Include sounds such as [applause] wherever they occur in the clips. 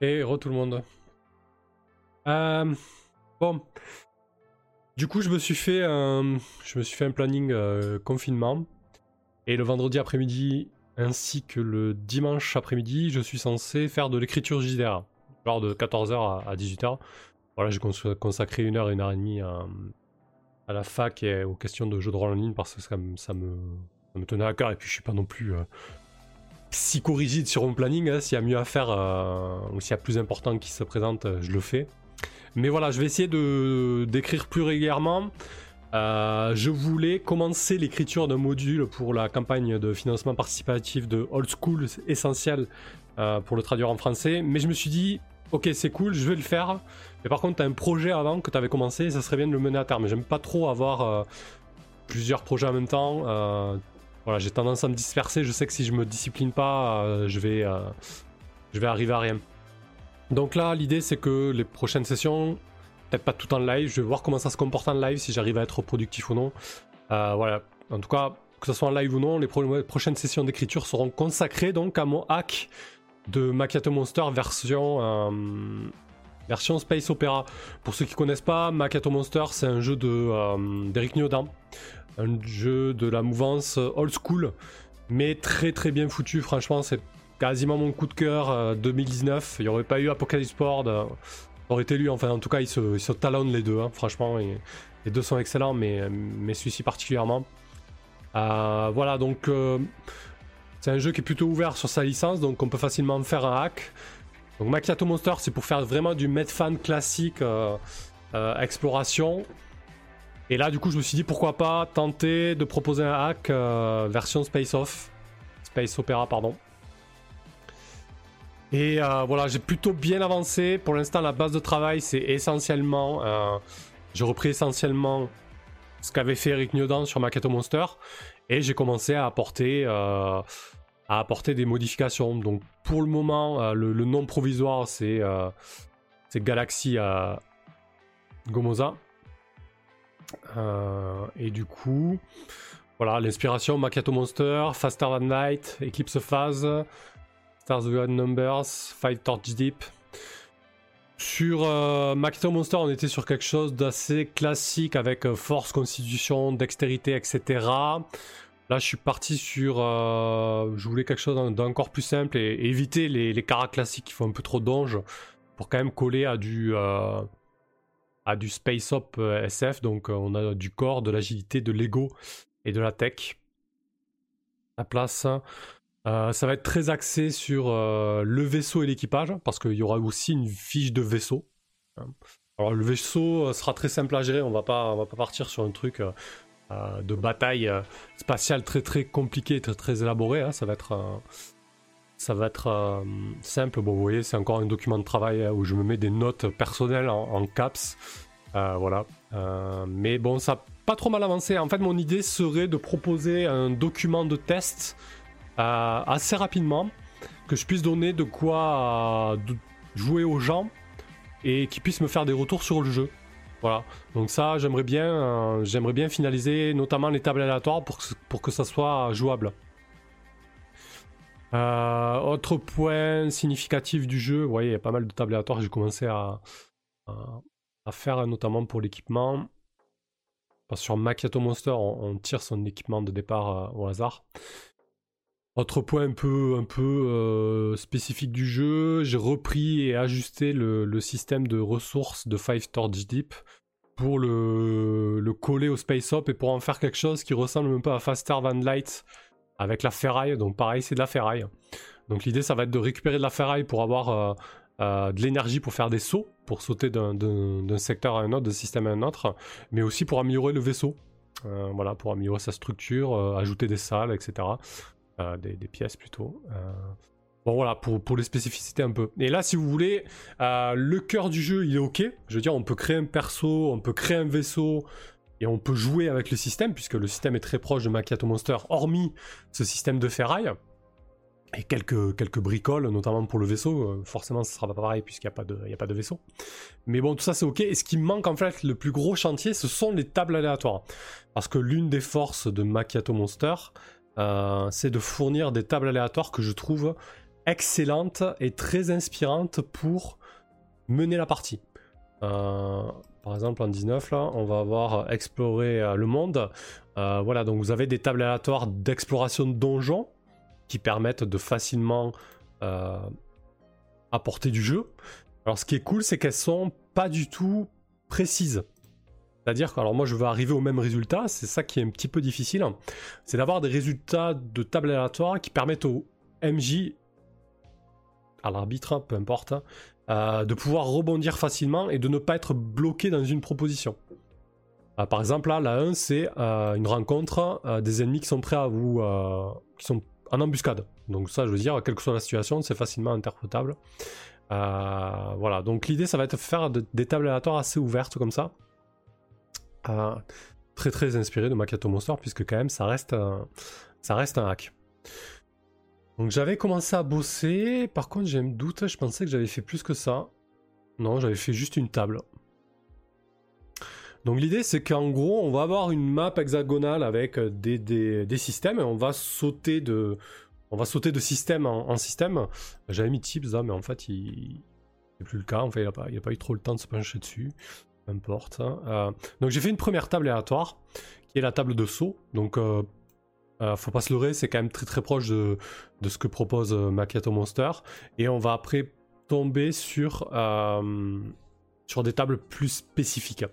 Et re tout le monde. Euh, bon. Du coup, je me suis fait un, je me suis fait un planning euh, confinement. Et le vendredi après-midi, ainsi que le dimanche après-midi, je suis censé faire de l'écriture JDR. Genre de 14h à 18h. Voilà, j'ai consacré une heure et une heure et demie à, la fac et aux questions de jeux de rôle en ligne parce que ça, me, ça me tenait à cœur. Et puis, je suis pas non plus euh, psycho-rigide sur mon planning. Hein. S'il y a mieux à faire euh, ou s'il y a plus important qui se présente, euh, je le fais. Mais voilà, je vais essayer de d'écrire plus régulièrement. Euh, je voulais commencer l'écriture d'un module pour la campagne de financement participatif de Old School essentiel pour le traduire en français, mais je me suis dit, ok c'est cool, je vais le faire, mais par contre tu as un projet avant que tu avais commencé, ça serait bien de le mener à terme. J'aime pas trop avoir plusieurs projets en même temps. Voilà, j'ai tendance à me disperser. Je sais que si je me discipline pas, euh, je, vais, euh, je vais arriver à rien. Donc là, l'idée c'est que les prochaines sessions, peut-être pas tout en live, je vais voir comment ça se comporte en live, si j'arrive à être productif ou non. Euh, voilà, en tout cas, que ce soit en live ou non, les prochaines sessions d'écriture seront consacrées donc à mon hack de Macchiato Monster version, version Space Opera. Pour ceux qui connaissent pas, Macchiato Monster c'est un jeu d'Eric Niodan un jeu de la mouvance old school, mais très très bien foutu. Franchement, c'est quasiment mon coup de cœur 2019. Il n'y aurait pas eu Apocalypse Sport, euh, aurait été lui. Enfin, en tout cas, ils se, talonnent les deux, hein, franchement. Les deux sont excellents, mais, mais celui-ci particulièrement. Euh, voilà, donc euh, c'est un jeu qui est plutôt ouvert sur sa licence, donc on peut facilement faire un hack. Donc Macchiato Monster, c'est pour faire vraiment du Medfan classique exploration. Et là, du coup, je me suis dit pourquoi pas tenter de proposer un hack euh, version Space Off. Space Opera, pardon. Et euh, voilà, j'ai plutôt bien avancé. Pour l'instant, la base de travail, c'est essentiellement. Euh, j'ai repris essentiellement ce qu'avait fait Eric Newdan sur Maketo Monster. Et j'ai commencé à apporter, à apporter des modifications. Donc pour le moment, le, nom provisoire, c'est Galaxy Gomoza. Euh, et du coup, voilà, l'inspiration Macchiato Monster, Faster Than Light, Eclipse Phase, Stars Beyond Numbers, Fight Torch Deep. Sur euh, Monster, on était sur quelque chose d'assez classique avec euh, force, constitution, dextérité, etc. Là, je suis parti sur. Euh, je voulais quelque chose d'encore plus simple et, éviter les, les caras classiques qui font un peu trop d'onge pour quand même coller à du du Space Op euh, SF. Donc euh, on a du corps, de l'agilité, de l'ego et de la tech. La place. Euh, ça va être très axé sur le vaisseau et l'équipage, parce qu'il y aura aussi une fiche de vaisseau. Alors le vaisseau sera très simple à gérer, on va pas, on va pas partir sur un truc de bataille spatiale très très compliqué, très très élaboré. Hein. Ça va être, ça va être simple. Bon, vous voyez, c'est encore un document de travail hein, où je me mets des notes personnelles en caps euh, voilà. Euh, mais bon, ça n'a pas trop mal avancé. En fait, mon idée serait de proposer un document de test euh, assez rapidement, que je puisse donner de quoi jouer aux gens et qu'ils puissent me faire des retours sur le jeu. Voilà. Donc ça, j'aimerais bien, bien finaliser notamment les tables aléatoires pour que, pour que ça soit jouable. Autre point significatif du jeu, vous voyez, il y a pas mal de tables aléatoires. J'ai commencé à, faire notamment pour l'équipement. Sur Macchiato Monster, on, tire son équipement de départ euh, au hasard. Autre point un peu, euh, spécifique du jeu, j'ai repris et ajusté le, système de ressources de Five Torch Deep pour le, le, coller au Space Hop et pour en faire quelque chose qui ressemble un peu à Faster Than Light avec la ferraille. Donc pareil, c'est de la ferraille. Donc l'idée, ça va être de récupérer de la ferraille pour avoir euh, euh, de l'énergie pour faire des sauts, pour sauter d'un secteur à un autre, d'un système à un autre, mais aussi pour améliorer le vaisseau. Euh, voilà, pour améliorer sa structure, ajouter des salles, etc. Des, pièces plutôt. Bon voilà, pour, les spécificités un peu. Et là, si vous voulez, le cœur du jeu, il est ok. Je veux dire, on peut créer un perso, on peut créer un vaisseau, et on peut jouer avec le système, puisque le système est très proche de Macchiato Monster, hormis ce système de ferraille et quelques, quelques bricoles, notamment pour le vaisseau. Euh, forcément, ce sera pas pareil puisqu'il n'y a, pas de, vaisseau. Mais bon, tout ça c'est ok. Et ce qui manque en fait, le plus gros chantier, ce sont les tables aléatoires. Parce que l'une des forces de Macchiato Monster, euh, c'est de fournir des tables aléatoires que je trouve excellente et très inspirante pour mener la partie. Euh, par exemple, en 19, là, on va avoir exploré le monde. voilà, donc vous avez des tables aléatoires d'exploration de donjons qui permettent de facilement apporter du jeu. Alors, ce qui est cool, c'est qu'elles sont pas du tout précises. C'est-à-dire que, moi je veux arriver au même résultat, c'est ça qui est un petit peu difficile, c'est d'avoir des résultats de table aléatoire qui permettent au MJ, à l'arbitre, peu importe, euh, de pouvoir rebondir facilement et de ne pas être bloqué dans une proposition. Euh, par exemple, là, la 1, c'est euh, une rencontre des ennemis qui sont prêts à vous. qui sont en embuscade. Donc, ça, je veux dire, quelle que soit la situation, c'est facilement interprétable. voilà, donc l'idée, ça va être de faire des tables aléatoires assez ouvertes comme ça très très inspiré de Makato Monster puisque quand même ça reste ça reste un hack. Donc j'avais commencé à bosser, par contre j'ai un doute, je pensais que j'avais fait plus que ça. Non, j'avais fait juste une table. Donc l'idée c'est qu'en gros on va avoir une map hexagonale avec des, des, systèmes et on va sauter de, on va sauter de système en, système. J'avais mis tips là mais en fait il... c'est plus le cas, en il n'a pas, pas eu trop le temps de se pencher dessus importe. Hein. Euh, donc j'ai fait une première table aléatoire, qui est la table de saut. Donc euh, euh, faut pas se leurrer, c'est quand même très très proche de, ce que propose Macchiato Monster. Et on va après tomber sur, sur des tables plus spécifiques.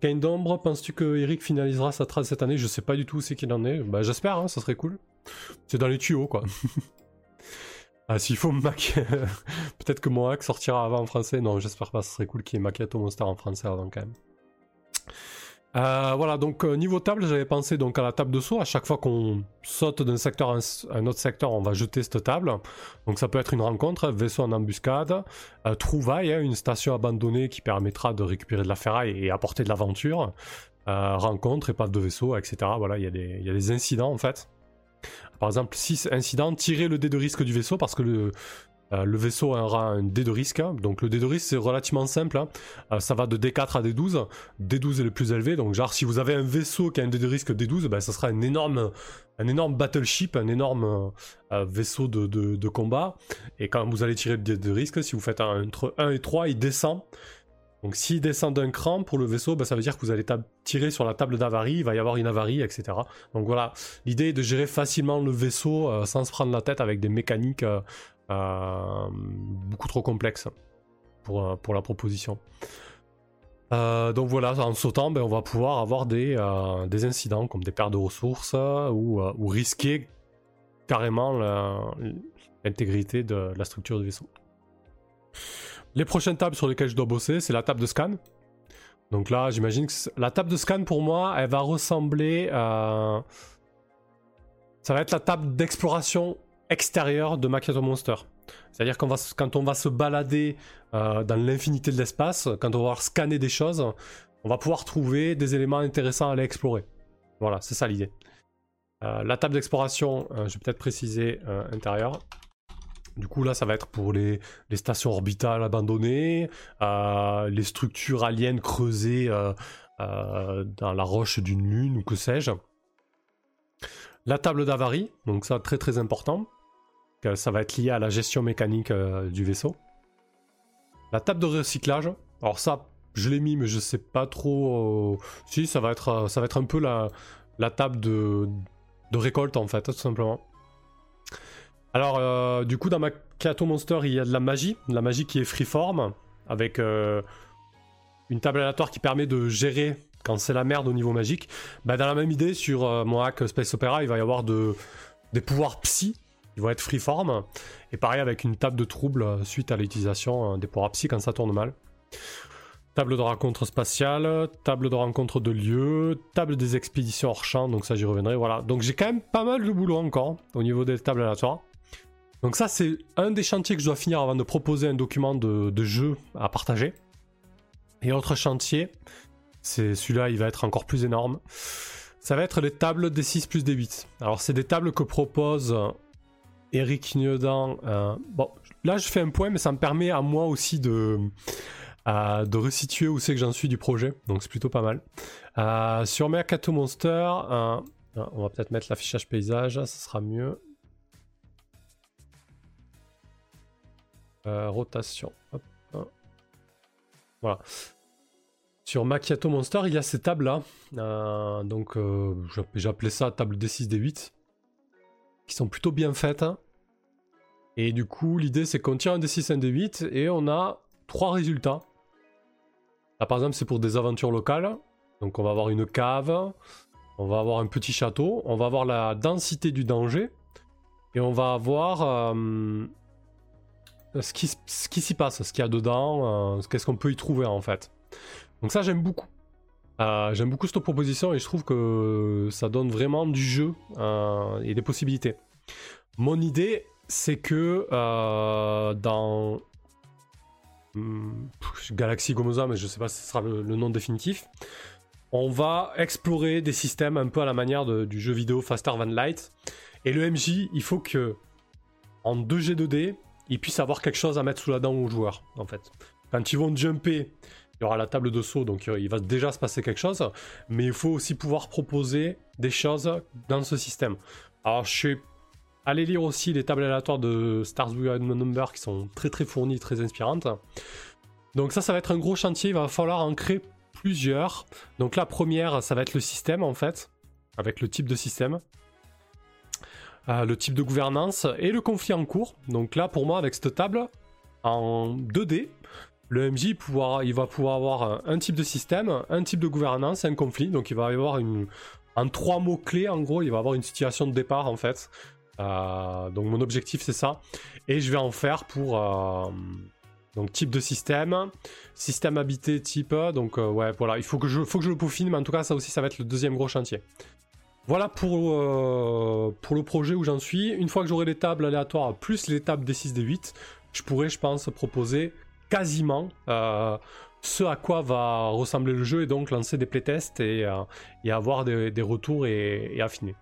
Kain d'ombre, penses-tu que Eric finalisera sa trade cette année? Je sais pas du tout où c'est qu'il en est. Bah, j'espère, hein, ça serait cool. C'est dans les tuyaux quoi. [laughs] Ah, s'il faut Mac. [laughs] Peut-être que mon hack sortira avant en français. Non, j'espère pas. Ce serait cool qu'il y ait Macchiato Monster en français avant quand même. Euh, voilà, donc euh, niveau table, j'avais pensé donc à la table de saut. À chaque fois qu'on saute d'un secteur à un, autre secteur, on va jeter cette table. Donc ça peut être une rencontre, vaisseau en embuscade, euh, trouvaille, hein, une station abandonnée qui permettra de récupérer de la ferraille et apporter de l'aventure. rencontre, épave de vaisseau, etc. Voilà, il y, y, a des incidents en fait. Par exemple, 6 incidents, tirer le dé de risque du vaisseau parce que le, euh, le vaisseau aura un dé de risque. Donc le dé de risque c'est relativement simple. Hein. Euh, ça va de D4 à D12. D12 est le plus élevé. Donc genre si vous avez un vaisseau qui a un dé de risque D12, ben, ça sera un énorme, un battleship, un énorme euh, vaisseau de, combat. Et quand vous allez tirer le dé de risque, si vous faites entre 1 et 3, il descend. Donc s'il descend d'un cran pour le vaisseau, bah, ça veut dire que vous allez tirer sur la table d'avarie, il va y avoir une avarie, etc. Donc voilà, l'idée est de gérer facilement le vaisseau sans se prendre la tête avec des mécaniques beaucoup trop complexes pour, pour la proposition. donc voilà, en sautant, ben, on va pouvoir avoir des, incidents comme des pertes de ressources ou, ou risquer carrément l'intégrité de la structure du vaisseau. Les prochaines tables sur lesquelles je dois bosser, c'est la table de scan. Donc là, j'imagine que la table de scan pour moi, elle va ressembler à. Ça va être la table d'exploration extérieure de Macchiato Monster. C'est-à-dire qu'on quand on va se balader euh, dans l'infinité de l'espace, quand on va scanner des choses, on va pouvoir trouver des éléments intéressants à aller explorer. Voilà, c'est ça l'idée. Euh, la table d'exploration, euh, je vais peut-être préciser intérieur. Du coup, là, ça va être pour les, stations orbitales abandonnées, les structures aliens creusées dans la roche d'une lune ou que sais-je. La table d'avarie, donc ça, très très important. Ça va être lié à la gestion mécanique du vaisseau. La table de recyclage, alors ça, je l'ai mis, mais je sais pas trop. Si, ça va être, ça va être un peu la, table de, récolte en fait, tout simplement. Alors, euh, du coup, dans ma Kato Monster, il y a de la magie, de la magie qui est freeform, avec euh, une table aléatoire qui permet de gérer quand c'est la merde au niveau magique. Bah, dans la même idée, sur euh, mon hack Space Opera, il va y avoir de, des pouvoirs psy qui vont être freeform, et pareil avec une table de trouble suite à l'utilisation des pouvoirs psy quand ça tourne mal. Table de rencontre spatiale, table de rencontre de lieu, table des expéditions hors champ, donc ça j'y reviendrai, voilà. Donc j'ai quand même pas mal de boulot encore au niveau des tables aléatoires. Donc ça, c'est un des chantiers que je dois finir avant de proposer un document de, jeu à partager. Et autre chantier, c'est celui-là, il va être encore plus énorme. Ça va être les tables des 6 plus des 8. Alors c'est des tables que propose Eric Niedan. Euh, bon, là je fais un point, mais ça me permet à moi aussi de, euh, de resituer où c'est que j'en suis du projet. Donc c'est plutôt pas mal. Euh, sur Mercato Monster, on va peut-être mettre l'affichage paysage, ça sera mieux. rotation. Voilà. Sur Macchiato Monster, il y a ces tables-là. donc, appelé ça table D6, D8. Qui sont plutôt bien faites. Hein. Et du coup, l'idée, c'est qu'on tire un D6, un D8. Et on a trois résultats. Là, par exemple, c'est pour des aventures locales. Donc, on va avoir une cave. On va avoir un petit château. On va avoir la densité du danger. Et on va avoir euh, ce qui, s'y passe, ce qu'il y a dedans, euh, qu'est-ce qu'on peut y trouver en fait. Donc ça, j'aime beaucoup. Euh, j'aime beaucoup cette proposition et je trouve que ça donne vraiment du jeu et des possibilités. Mon idée, c'est que dans hmm, Galaxy Gomoza, mais je sais pas si ce sera le, nom définitif, on va explorer des systèmes un peu à la manière du jeu vidéo Faster Than Light. Et le MJ, il faut que en 2G2D, il puisse avoir quelque chose à mettre sous la dent aux joueurs, en fait. Quand ils vont jumper, il y aura la table de saut, donc euh, il va déjà se passer quelque chose, mais il faut aussi pouvoir proposer des choses dans ce système. Alors je suis allé lire aussi les tables aléatoires de Stars Beyond Number qui sont très très fournies, très inspirantes. Donc ça, ça va être un gros chantier, il va falloir en créer plusieurs. Donc la première, ça va être le système en fait, avec le type de système. Euh, le type de gouvernance et le conflit en cours. Donc là, pour moi, avec cette table, en 2D, le MJ il va pouvoir avoir un type de système, un type de gouvernance un conflit. Donc il va y avoir une, en trois mots clés, en gros, il va avoir une situation de départ en fait. Euh, donc mon objectif c'est ça. Et je vais en faire pour euh, donc type de système, système habité type. Donc ouais voilà, il faut que je faut que je le peaufine, mais en tout cas ça aussi ça va être le deuxième gros chantier. Voilà pour, euh, pour le projet où j'en suis. Une fois que j'aurai les tables aléatoires plus les tables des 6 des 8, je pourrai, je pense, proposer quasiment euh, ce à quoi va ressembler le jeu et donc lancer des playtests et, euh, et avoir des, retours et, affiner.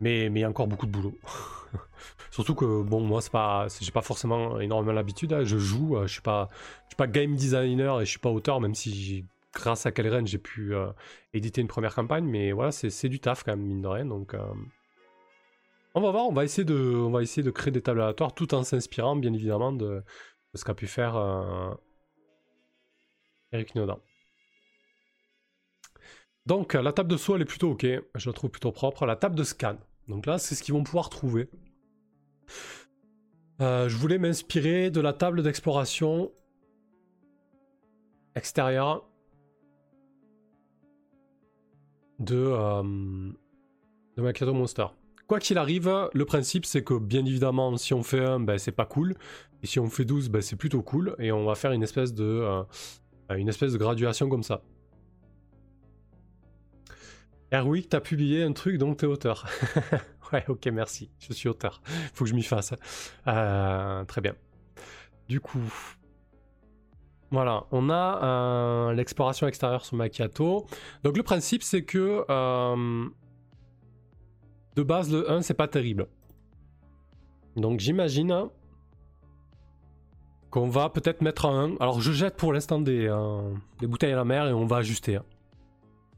Mais, il y a encore beaucoup de boulot. [laughs] Surtout que, bon, moi, c'est pas, j'ai pas forcément énormément l'habitude. Hein. Je joue, je suis pas, je suis pas game designer et je suis pas auteur, même si grâce à Kaleren, j'ai pu euh, éditer une première campagne, mais voilà, c'est du taf quand même, mine de rien. Donc, euh, on va voir, on va, essayer de, on va essayer de créer des tables aléatoires tout en s'inspirant, bien évidemment, de, ce qu'a pu faire euh, Eric Nodin. Donc, la table de saut, elle est plutôt ok, je la trouve plutôt propre. La table de scan, donc là, c'est ce qu'ils vont pouvoir trouver. je voulais m'inspirer de la table d'exploration extérieure de, euh, de Monster. Quoi qu'il arrive, le principe c'est que bien évidemment si on fait 1, ben, c'est pas cool, et si on fait 12, ben, c'est plutôt cool, et on va faire une espèce de, euh, une espèce de graduation comme ça. Erwick, t'as publié un truc donc t'es auteur. [laughs] ouais, ok, merci, je suis auteur. Faut que je m'y fasse. Euh, très bien. Du coup, voilà, on a euh, l'exploration extérieure sur Macchiato. Donc le principe c'est que de base le 1 c'est pas terrible. Donc j'imagine qu'on va peut-être mettre un 1. Alors je jette pour l'instant des, euh, des, bouteilles à la mer et on va ajuster. Hein.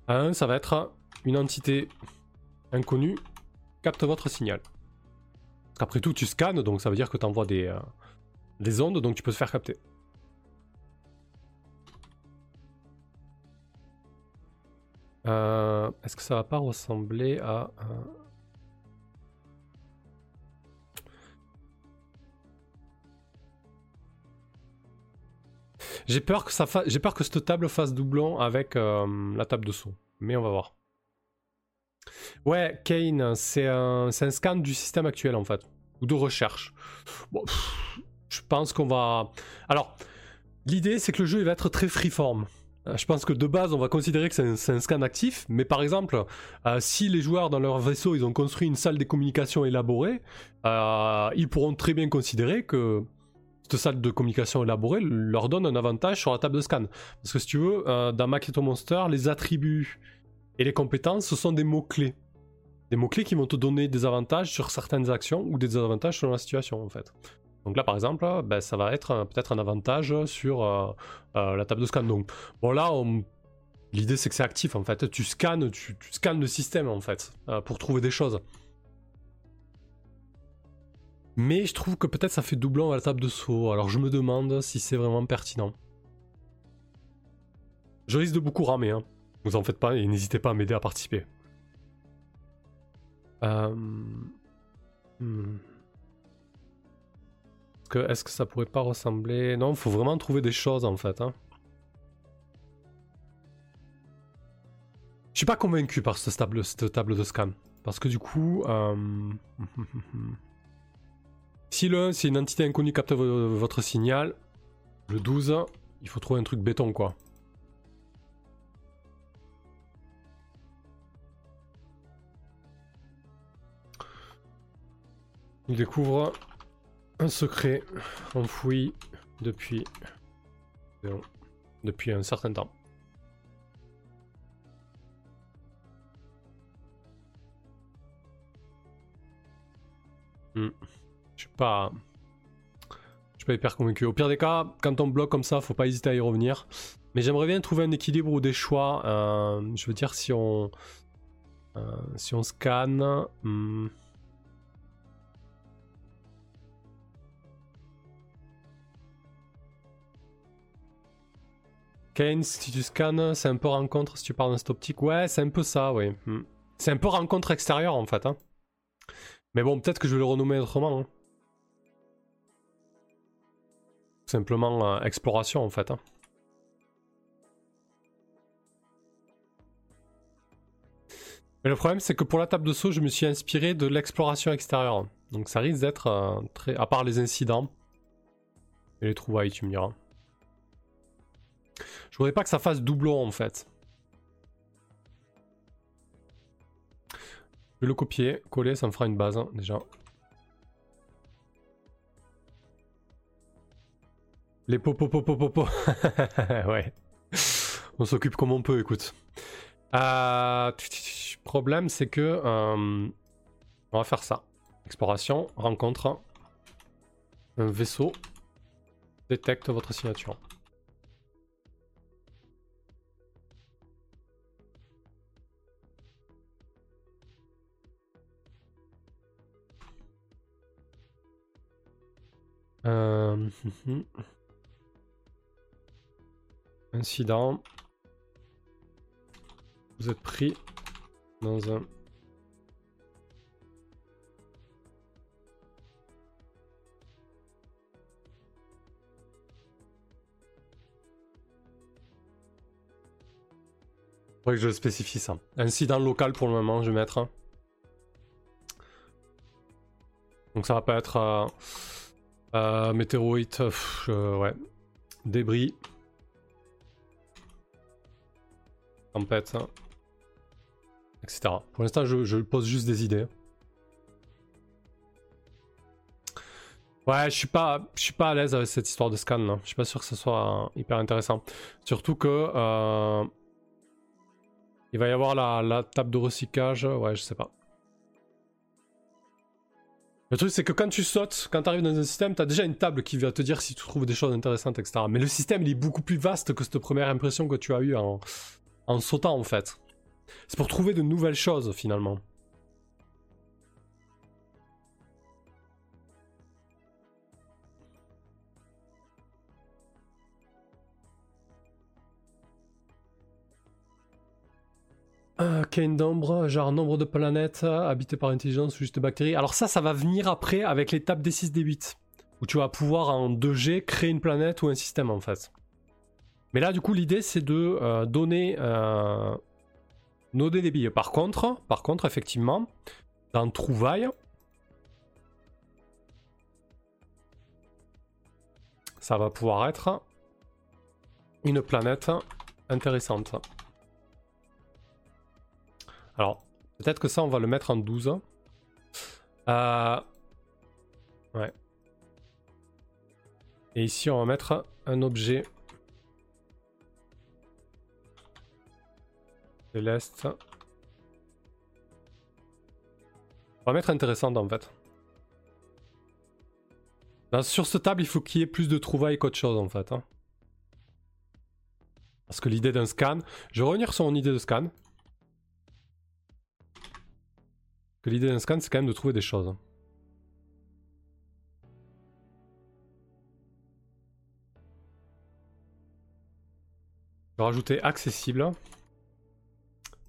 Un 1 ça va être une entité inconnue capte votre signal. Après tout tu scannes donc ça veut dire que tu envoies des, des ondes donc tu peux te faire capter. Euh, est-ce que ça va pas ressembler à... J'ai peur que cette table fasse doublon avec euh, la table de saut, mais on va voir. Ouais, Kane, c'est un... scan du système actuel en fait, ou de recherche. Je pense qu'on va. Alors, l'idée c'est que le jeu il va être très freeform. Euh, je pense que de base, on va considérer que c'est un, scan actif, mais par exemple, euh, si les joueurs dans leur vaisseau, ils ont construit une salle de communication élaborée, ils pourront très bien considérer que cette salle de communication élaborée leur donne un avantage sur la table de scan. Parce que si tu veux, dans Maquetto Monster, les attributs et les compétences, ce sont des mots-clés. Des mots-clés qui vont te donner des avantages sur certaines actions ou des désavantages selon la situation, en fait. Donc là, par exemple, ben, ça va être peut-être un avantage sur euh, euh, la table de scan. Donc, bon, là, l'idée c'est que c'est actif en fait. Tu scannes, tu, scannes le système en fait euh, pour trouver des choses. Mais je trouve que peut-être ça fait doublon à la table de saut. Alors je me demande si c'est vraiment pertinent. Je risque de beaucoup ramer. Hein. Vous en faites pas et n'hésitez pas à m'aider à participer. Euh... Hmm. Est-ce que, ça pourrait pas ressembler... Non, il faut vraiment trouver des choses en fait. Hein. Je suis pas convaincu par cette table, de scan. Parce que du coup... Euh... [laughs] si le si une entité inconnue capte votre signal, le 12, il faut trouver un truc béton quoi. Il découvre un secret enfoui depuis, depuis un certain temps. Hmm. Je suis pas. Je suis pas hyper convaincu. Au pire des cas, quand on bloque comme ça, faut pas hésiter à y revenir. Mais j'aimerais bien trouver un équilibre ou des choix. Euh, je veux dire, si on. Euh, si on scanne. Hmm. Kane, si tu scannes, c'est un peu rencontre si tu parles d'un stop optique. Ouais, c'est un peu ça, oui. Hmm. C'est un peu rencontre extérieure en fait. Hein. Mais bon, peut-être que je vais le renommer autrement. Hein. Simplement exploration en fait. Hein. Mais le problème, c'est que pour la table de saut, je me suis inspiré de l'exploration extérieure. Donc ça risque d'être euh, très. À part les incidents et les trouvailles, tu me diras. Je voudrais pas que ça fasse doublon en fait. Je vais le copier, coller, ça me fera une base hein, déjà. Les popo popo popo. [laughs] ouais. On s'occupe comme on peut, écoute. Euh, problème, c'est que euh, on va faire ça. Exploration, rencontre, un vaisseau détecte votre signature. Euh... Incident. Vous êtes pris dans un... Faudrait que je spécifie ça. Incident local pour le moment, je vais mettre. Donc ça va pas être... Euh, euh, météorite, ouais. Débris. Tempête. Etc. Pour l'instant, je, pose juste des idées. Ouais, je suis pas, je suis pas à l'aise avec cette histoire de scan. Là. Je suis pas sûr que ce soit hyper intéressant. Surtout que euh, il va y avoir la, la table de recyclage. Ouais, je sais pas. Le truc, c'est que quand tu sautes, quand tu arrives dans un système, tu as déjà une table qui va te dire si tu trouves des choses intéressantes, etc. Mais le système, il est beaucoup plus vaste que cette première impression que tu as eue en, en sautant, en fait. C'est pour trouver de nouvelles choses, finalement. Euh, d'ombre, genre nombre de planètes habitées par intelligence ou juste bactéries. Alors ça, ça va venir après avec l'étape des 6 des 8 où tu vas pouvoir en 2G créer une planète ou un système en fait. Mais là, du coup, l'idée c'est de euh, donner euh, noder des. Par contre, par contre, effectivement, dans trouvaille, ça va pouvoir être une planète intéressante. Alors, peut-être que ça, on va le mettre en 12. Euh... Ouais. Et ici, on va mettre un objet de l'Est. On va mettre intéressante en fait. Sur ce table, il faut qu'il y ait plus de trouvailles qu'autre chose en fait. Hein. Parce que l'idée d'un scan, je vais revenir sur mon idée de scan. Que l'idée d'un scan, c'est quand même de trouver des choses. Hein. Je vais rajouter accessible.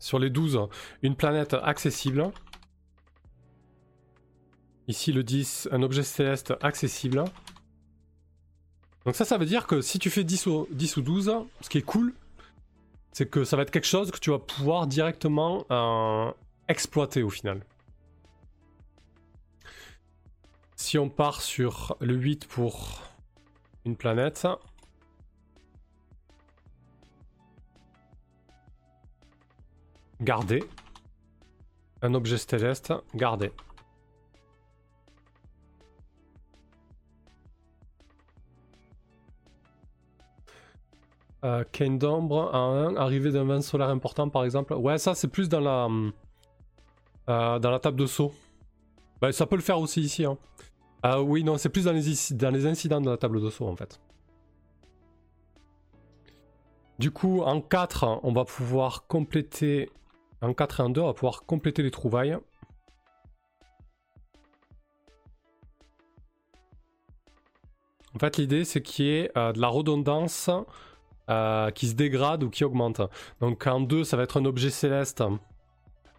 Sur les 12, une planète accessible. Ici le 10, un objet céleste accessible. Donc ça, ça veut dire que si tu fais 10 ou, 10 ou 12, ce qui est cool, c'est que ça va être quelque chose que tu vas pouvoir directement euh, exploiter au final. Si on part sur le 8 pour une planète, garder. Un objet céleste, garder. Euh, d'ombre à 1, arrivée d'un vent solaire important par exemple. Ouais, ça c'est plus dans la, euh, dans la table de saut. Bah, ça peut le faire aussi ici. Hein. Euh, oui, non, c'est plus dans les, dans les incidents de la table de saut en fait. Du coup, en 4, on va pouvoir compléter. En 4 et en 2, on va pouvoir compléter les trouvailles. En fait, l'idée, c'est qu'il y ait euh, de la redondance euh, qui se dégrade ou qui augmente. Donc en 2, ça va être un objet céleste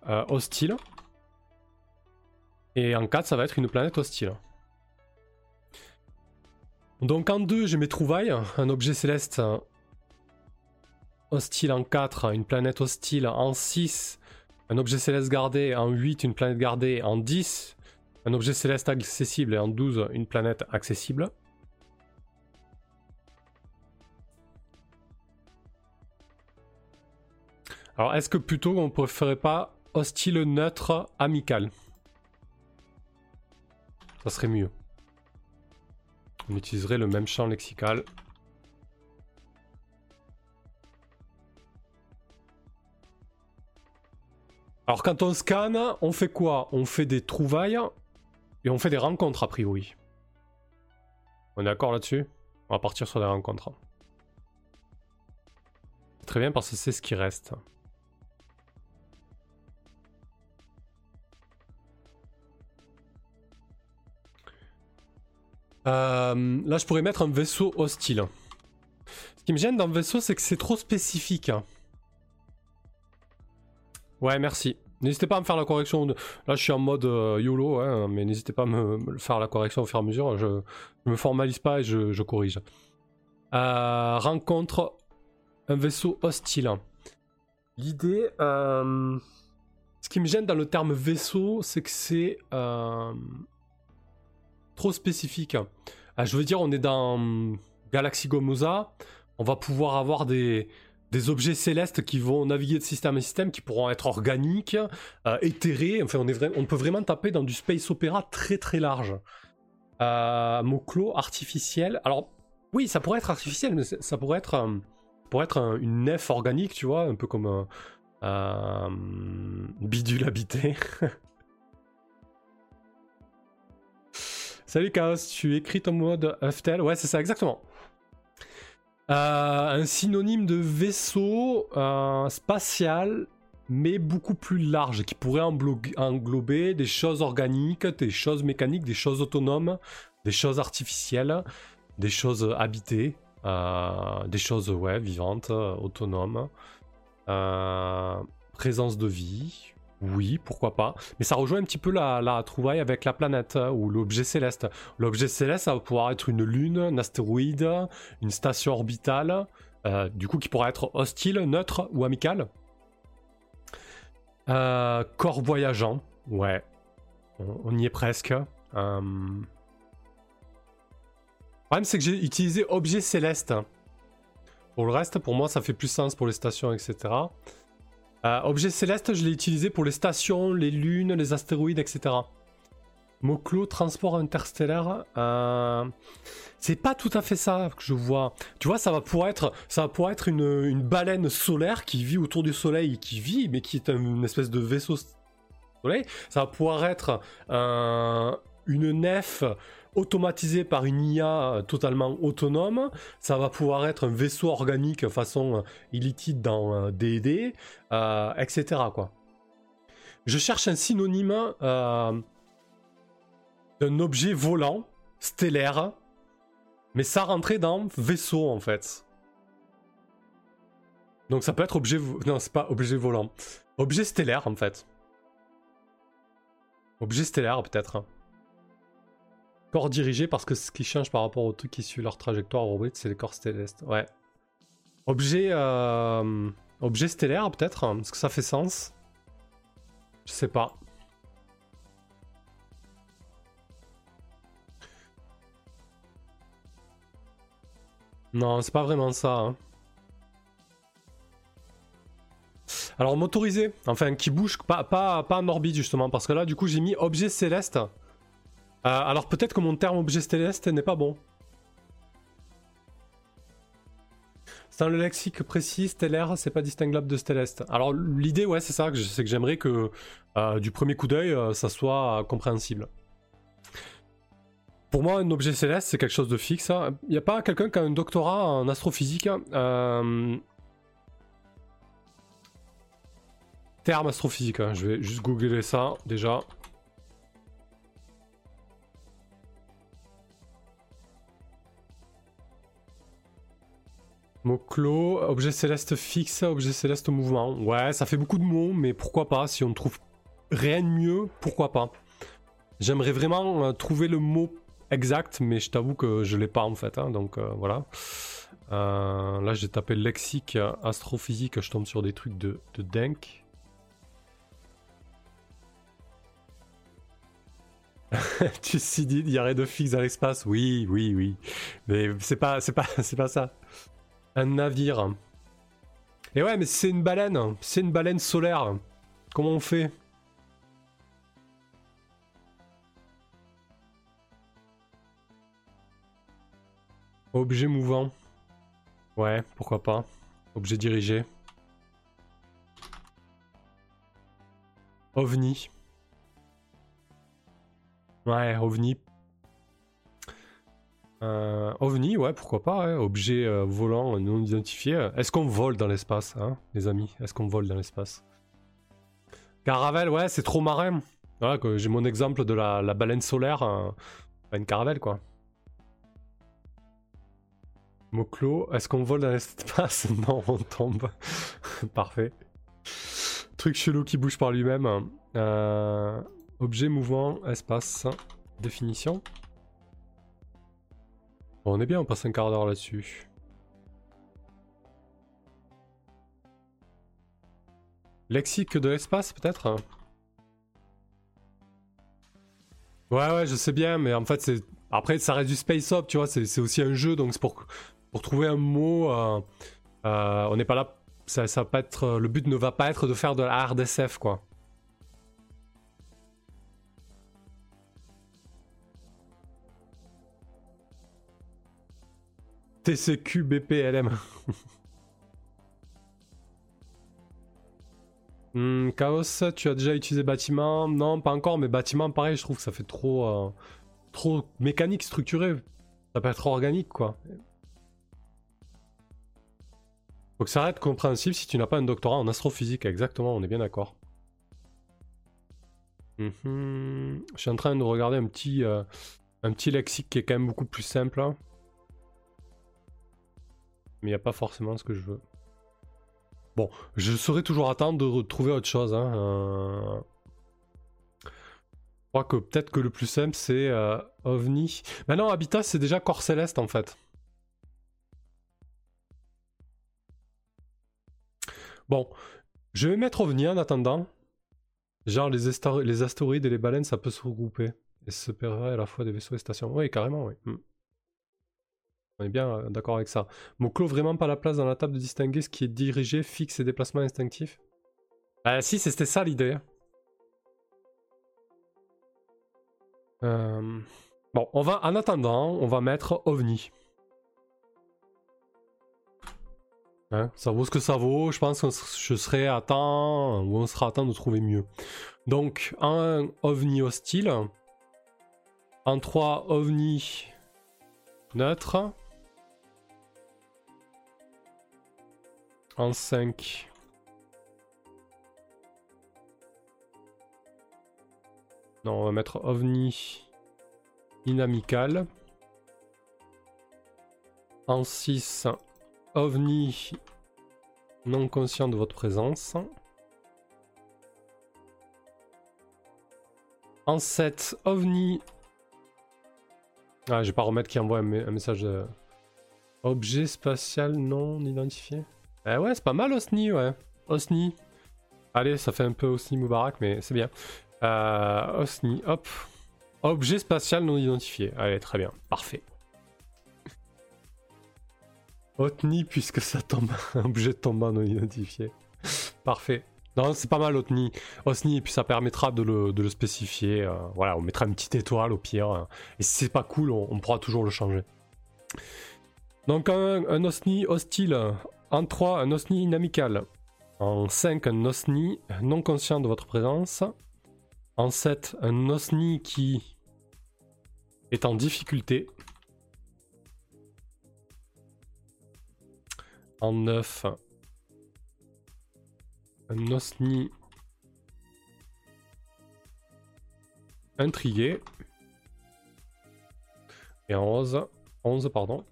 euh, hostile. Et en 4, ça va être une planète hostile. Donc en 2, j'ai mes trouvailles. Un objet céleste hostile en 4, une planète hostile en 6, un objet céleste gardé en 8, une planète gardée en 10, un objet céleste accessible et en 12, une planète accessible. Alors, est-ce que plutôt on préférait pas hostile, neutre, amical? Ça serait mieux. On utiliserait le même champ lexical. Alors quand on scanne, on fait quoi? On fait des trouvailles et on fait des rencontres a priori. On est d'accord là-dessus? On va partir sur des rencontres. Très bien parce que c'est ce qui reste. Euh, là, je pourrais mettre un vaisseau hostile. Ce qui me gêne dans le vaisseau, c'est que c'est trop spécifique. Ouais, merci. N'hésitez pas à me faire la correction. Là, je suis en mode euh, YOLO, hein, mais n'hésitez pas à me, faire la correction au fur et à mesure. Je, ne me formalise pas et je, corrige. Euh, rencontre un vaisseau hostile. L'idée. ce qui me gêne dans le terme vaisseau, c'est que c'est trop spécifique. Je veux dire, on est dans Galaxy Gomoza, on va pouvoir avoir des, des objets célestes qui vont naviguer de système en système, qui pourront être organiques, euh, éthérés. Enfin, on, est on peut vraiment taper dans du space opéra très très large. Euh, Mot-clos artificiel. Alors, oui, ça pourrait être artificiel, mais ça pourrait être, euh, pour être une nef organique, tu vois, un peu comme un euh, bidule habité. [laughs] Salut Chaos, tu écris ton mode Huftel? Ouais, c'est ça, exactement. Euh, un synonyme de vaisseau euh, spatial, mais beaucoup plus large, qui pourrait englober des choses organiques, des choses mécaniques, des choses autonomes, des choses artificielles, des choses habitées, euh, des choses vivantes, autonomes, présence de vie, oui, pourquoi pas. Mais ça rejoint un petit peu la, trouvaille avec la planète hein, ou l'objet céleste. L'objet céleste, ça va pouvoir être une lune, un astéroïde, une station orbitale, euh, du coup qui pourra être hostile, neutre ou amical. Euh, corps voyageant, ouais, on, y est presque. Euh... Le problème, c'est que j'ai utilisé objet céleste. Pour le reste, pour moi, ça fait plus sens pour les stations, etc. Euh, objet céleste, je l'ai utilisé pour les stations, les lunes, les astéroïdes, etc. Mot-clos, transport interstellaire. Euh, c'est pas tout à fait ça que je vois. Tu vois, ça va pouvoir être, ça va être une, baleine solaire qui vit autour du soleil, qui vit, mais qui est une espèce de vaisseau soleil. Ça va pouvoir être une nef automatisé par une IA euh, totalement autonome. Ça va pouvoir être un vaisseau organique façon euh, illitide dans D&D, euh, etc. Quoi. Je cherche un synonyme d'un objet volant, stellaire, mais ça rentrait dans vaisseau en fait. Donc ça peut être objet... Non, c'est pas objet volant. Objet stellaire, en fait. Objet stellaire, peut-être. Corps dirigé, parce que ce qui change par rapport aux trucs qui suivent leur trajectoire orbite, c'est les corps stellaires. Ouais. Objet... Euh... Objet stellaire, peut-être Est-ce que ça fait sens Je sais pas. Non, c'est pas vraiment ça. Hein. Alors motorisé, enfin qui bouge, pas, pas, pas en orbite justement, parce que là du coup j'ai mis objet céleste. Euh, alors peut-être que mon terme objet céleste n'est pas bon. Sans le lexique précis, stellaire, c'est pas distinguable de céleste. Alors l'idée, ouais, c'est ça, c'est que j'aimerais que euh, du premier coup d'œil, euh, ça soit compréhensible. Pour moi, un objet céleste, c'est quelque chose de fixe. Il hein. n'y a pas quelqu'un qui a un doctorat en astrophysique hein. Terme astrophysique, hein. je vais juste googler ça déjà. Mot clos, objet céleste fixe, objet céleste mouvement. Ouais, ça fait beaucoup de mots, mais pourquoi pas Si on trouve rien de mieux, pourquoi pas J'aimerais vraiment euh, trouver le mot exact, mais je t'avoue que je l'ai pas en fait. Hein, donc euh, voilà. Euh, là, j'ai tapé lexique astrophysique, je tombe sur des trucs de, de dingue. [laughs] tu il y aurait de fixe dans l'espace. Oui, oui, oui. Mais c'est pas, pas, [laughs] c'est pas ça. Un navire. Et ouais, mais c'est une baleine. C'est une baleine solaire. Comment on fait? Objet mouvant. Ouais, pourquoi pas. Objet dirigé. OVNI. Ouais, OVNI. Euh, OVNI, ouais, pourquoi pas. Objet euh, volant non identifié. Est-ce qu'on vole dans l'espace, hein, les amis? Est-ce qu'on vole dans l'espace? Caravelle, ouais, c'est trop marin. J'ai mon exemple de la, baleine solaire. Euh, une caravelle, quoi. Mot est-ce qu'on vole dans l'espace? [laughs] Non, on tombe. [laughs] Parfait. Truc chelou qui bouge par lui-même. Objet mouvant, espace, définition. On est bien, on passe un quart d'heure là-dessus. Lexique de l'espace, peut-être? Ouais, ouais, je sais bien, mais en fait, c'est. Après, ça reste du space up, tu vois, c'est aussi un jeu, donc c'est pour pour trouver un mot, euh, euh, on n'est pas là. Ça, être, le but ne va pas être de faire de la RDSF, quoi. TCQ BPLM. [laughs] hmm, Chaos, tu as déjà utilisé bâtiment? Non, pas encore, mais bâtiment, pareil, je trouve que ça fait trop, euh, trop mécanique, structuré. Ça peut être organique, quoi. Faut que ça reste compréhensible si tu n'as pas un doctorat en astrophysique, exactement, on est bien d'accord. Mhm. Je suis en train de regarder un petit, euh, un petit lexique qui est quand même beaucoup plus simple. Hein. Mais il n'y a pas forcément ce que je veux. Bon, je serai toujours attendre de retrouver autre chose. Hein. Euh. Je crois que peut-être que le plus simple c'est euh, OVNI. Maintenant, Habitat c'est déjà corps céleste en fait. Bon, je vais mettre OVNI en attendant. Genre les, les astéroïdes et les baleines, ça peut se regrouper. Et se séparer à la fois des vaisseaux et stations. Oui, carrément, oui. Hmm. On est bien euh, d'accord avec ça. Mot-clos vraiment pas la place dans la table de distinguer ce qui est dirigé, fixe et déplacement instinctif? Bah si, c'était ça l'idée. Euh, bon, on va, en attendant, on va mettre OVNI. Hein, ça vaut ce que ça vaut. Je pense que je serai à temps, ou on sera à temps de trouver mieux. Donc, un ovni hostile. En 3, ovni neutre. En 5. Non, on va mettre ovni inamical. En 6, OVNI non conscient de votre présence. En 7, OVNI. Ah, je vais pas remettre qui envoie un, message de... Objet spatial non identifié. Eh ouais, c'est pas mal OSNI, ouais. OSNI. Allez, ça fait un peu OSNI Moubarak, mais c'est bien. Euh, OSNI, hop. Objet spatial non identifié. Allez, très bien. Parfait. OTNI, puisque ça tombe. [laughs] objet tombant non identifié. Parfait. Non, c'est pas mal OTNI. OSNI, et puis ça permettra de le, spécifier. Euh, voilà, on mettra une petite étoile au pire. Euh, et si c'est pas cool, on, pourra toujours le changer. Donc un, un OSNI hostile. En 3, un OSNI inamical. En 5, un OSNI non conscient de votre présence. En 7, un OSNI qui est en difficulté. En 9, un OSNI intrigué. Et en 11, 11 pardon,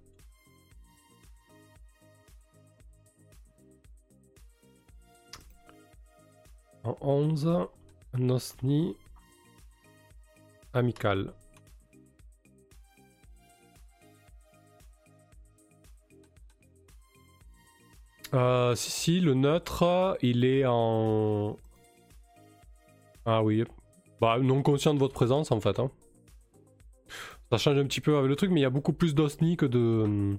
En 11, Nosni amical. Euh, si, si, le neutre, il est en. Ah oui. Bah, non conscient de votre présence en fait. Hein. Ça change un petit peu avec le truc, mais il y a beaucoup plus d'osni que de.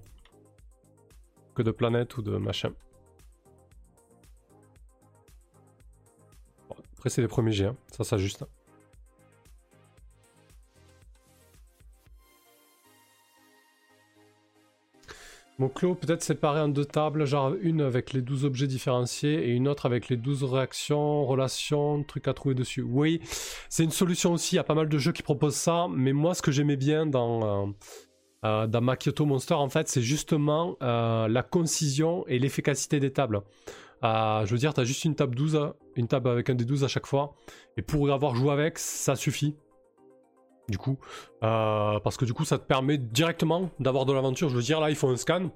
que de planètes ou de machin. Après, c'est les premiers G, hein. ça s'ajuste. Mon clos peut-être séparé en deux tables, genre une avec les 12 objets différenciés et une autre avec les 12 réactions, relations, trucs à trouver dessus. Oui, c'est une solution aussi, il y a pas mal de jeux qui proposent ça, mais moi ce que j'aimais bien dans, euh, euh, dans Monster en fait, c'est justement euh, la concision et l'efficacité des tables. Je veux dire, tu as juste une table 12 une table avec un des 12 à chaque fois. Et pour avoir joué avec, ça suffit. Du coup, euh, parce que du coup, ça te permet directement d'avoir de l'aventure. Je veux dire, là, il faut un scan.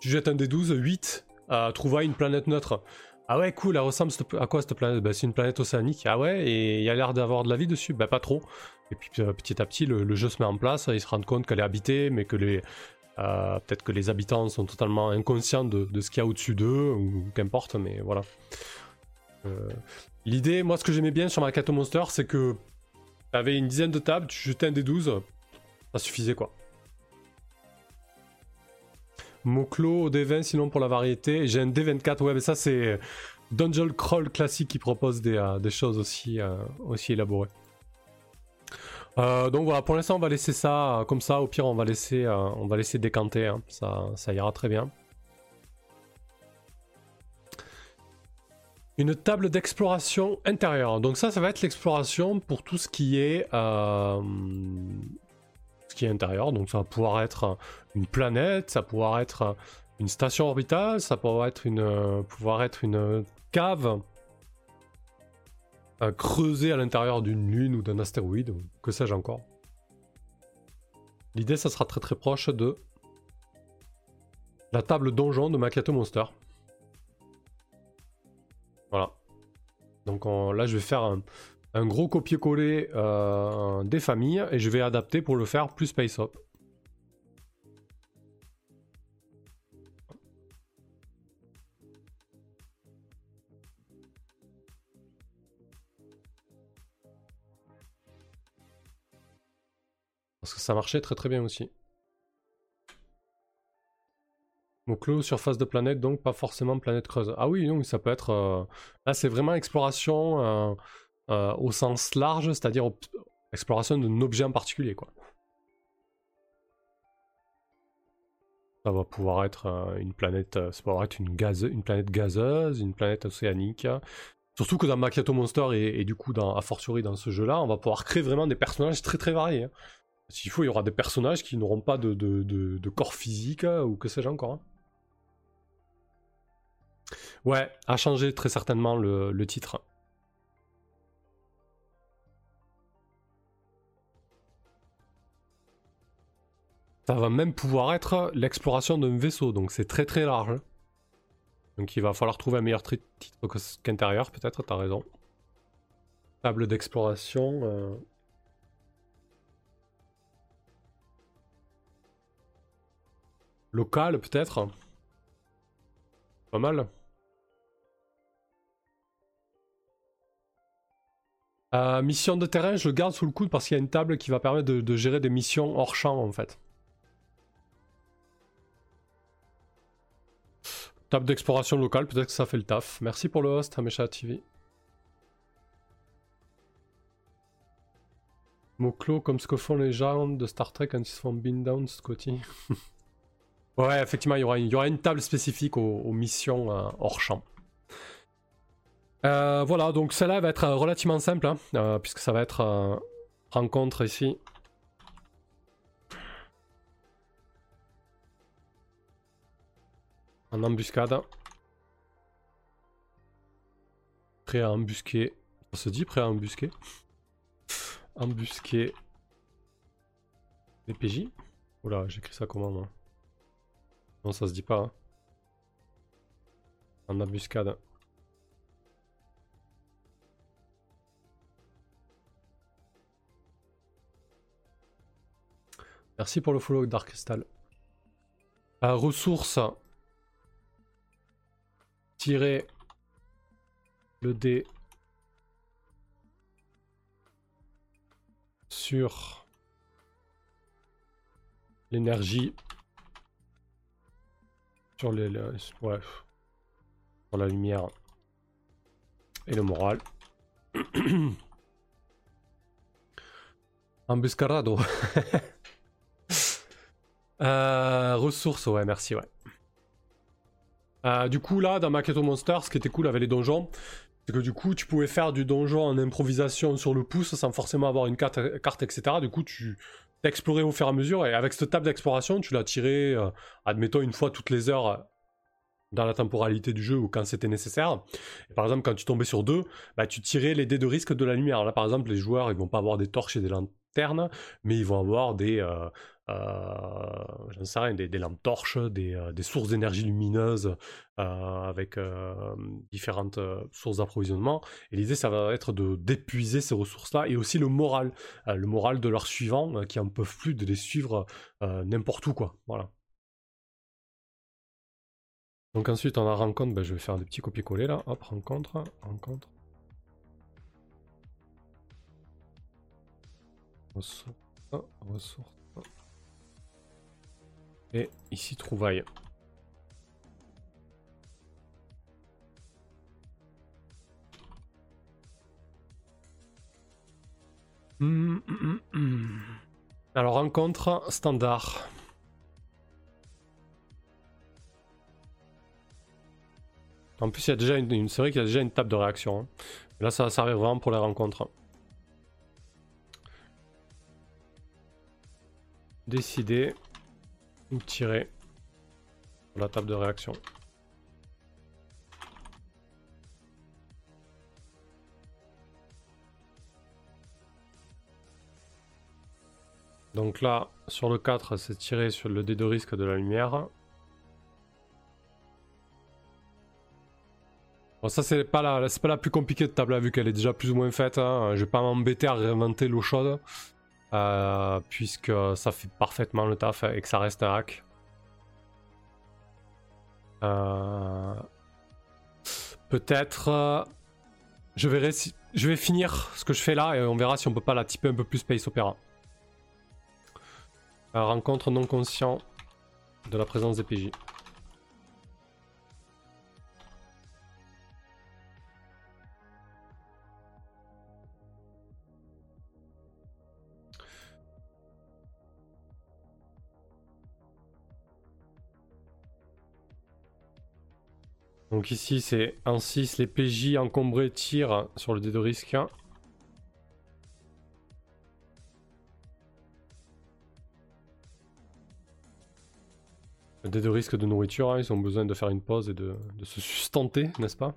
Tu jettes un des 12, 8, euh, une planète neutre. Ah ouais, cool, elle ressemble à quoi cette planète? Bah, C'est une planète océanique. Ah ouais, et il y a l'air d'avoir de la vie dessus Bah pas trop. Et puis euh, petit à petit, le, jeu se met en place, ils se rendent compte qu'elle est habitée, mais que les... Euh, peut-être que les habitants sont totalement inconscients de, ce qu'il y a au-dessus d'eux, ou qu'importe, mais voilà. Euh, l'idée, moi, ce que j'aimais bien sur Makato Monster, c'est que t'avais une dizaine de tables, tu jetais un des 12, ça suffisait quoi. Moclo au D20 sinon pour la variété. J'ai un D24, ouais mais ça c'est Dungeon Crawl classique qui propose des, euh, choses aussi, aussi élaborées. Donc voilà, pour l'instant on va laisser ça comme ça, au pire on va laisser, on va laisser décanter, hein. ça, ça ira très bien. Une table d'exploration intérieure. Donc ça, ça va être l'exploration pour tout ce qui est euh, ce qui est intérieur. Donc ça va pouvoir être une planète, ça va pouvoir être une station orbitale, ça va être une, pouvoir être une cave creuser à l'intérieur d'une lune ou d'un astéroïde, que sais-je encore. L'idée, ça sera très très proche de la table donjon de Macchiato Monster. Voilà. Donc là, je vais faire un, gros copier-coller euh, des familles et je vais adapter pour le faire plus Space Hop. Parce que ça marchait très très bien aussi. Mot-clos, surface de planète, donc pas forcément planète creuse. Ah oui, donc ça peut être. Euh, là, c'est vraiment exploration euh, euh, au sens large, c'est-à-dire exploration d'un objet en particulier, quoi. Ça va pouvoir être une planète, ça va être une, gaz, une planète gazeuse, une planète océanique. Surtout que dans Macchiato Monster et, du coup dans, a fortiori dans ce jeu-là, on va pouvoir créer vraiment des personnages très très variés. Hein. S'il faut, il y aura des personnages qui n'auront pas de, de, corps physique ou que sais-je encore. Hein. Ouais, a changé très certainement le, titre. Ça va même pouvoir être l'exploration d'un vaisseau, donc c'est très très large. Donc il va falloir trouver un meilleur titre qu'intérieur, peut-être, t'as raison. Table d'exploration. Euh. Local, peut-être. Pas mal. Euh, mission de terrain, je le garde sous le coude parce qu'il y a une table qui va permettre de, gérer des missions hors champ en fait. Table d'exploration locale, peut-être que ça fait le taf. Merci pour le host, Hamesha TV. Mot-clos comme ce que font les gens de Star Trek quand ils se font bean down, Scotty. [laughs] ouais, effectivement, il y, aura, une table spécifique aux, missions euh, hors champ. Euh, voilà, donc celle-là va être euh, relativement simple, hein, puisque ça va être rencontre ici. En embuscade. Prêt à embusquer. On se dit prêt à embusquer. embusquer. Les PJ. Oula, j'écris ça comment moi? Non, ça se dit pas. Hein. En embuscade. Merci pour le follow Dark Crystal. Euh, ressources. Tirer le dé sur l'énergie sur les, ouais, sur la lumière et le moral. [clears throat] Embuscarado. [laughs] Euh, ressources, ouais, merci, ouais. Euh, du coup, là, dans Maketo Monster, ce qui était cool avec les donjons, c'est que du coup, tu pouvais faire du donjon en improvisation sur le pouce sans forcément avoir une carte, carte etc. Du coup, tu explorais au fur et à mesure, et avec cette table d'exploration, tu l'as tiré, euh, admettons, une fois toutes les heures dans la temporalité du jeu ou quand c'était nécessaire. par exemple, quand tu tombais sur deux, bah, tu tirais les dés de risque de la lumière. Là, par exemple, les joueurs, ils vont pas avoir des torches et des lanternes, mais ils vont avoir des, euh, j'en sais rien, des, lampes torches, des, euh, sources d'énergie lumineuse euh, avec différentes sources d'approvisionnement. Et l'idée, ça va être de d'épuiser ces ressources-là et aussi le moral, le moral de leurs suivants qui en peuvent plus de les suivre n'importe où, quoi. Voilà. Donc ensuite, on a rencontre, ben, je vais faire des petits copier-coller là. Hop, rencontre, rencontre. Ressources, ressources. Et ici, trouvaille. Hum, hum, hum, Alors, rencontre standard. En plus, il y a déjà une, qu'il y a déjà une table de réaction. Hein. Là, ça va servir vraiment pour les rencontres. Décider ou tirer sur la table de réaction. Donc là, sur le 4, c'est tirer sur le dé de risque de la lumière. Bon, ça, c'est pas, la, pas la plus compliquée de table, vu qu'elle est déjà plus ou moins faite. Hein. Je vais pas m'embêter à réinventer l'eau chaude. Euh, puisque ça fait parfaitement le taf et que ça reste hack. Euh, peut-être. Euh. Je vais finir ce que je fais là et on verra si on peut pas la typer un peu plus Space Opera. rencontre non conscient de la présence des PJ. Donc ici c'est en 6, les PJ encombrés tirent sur le dé de risque. Le dé de risque de nourriture, hein, ils ont besoin de faire une pause et de, se sustenter, n'est-ce pas?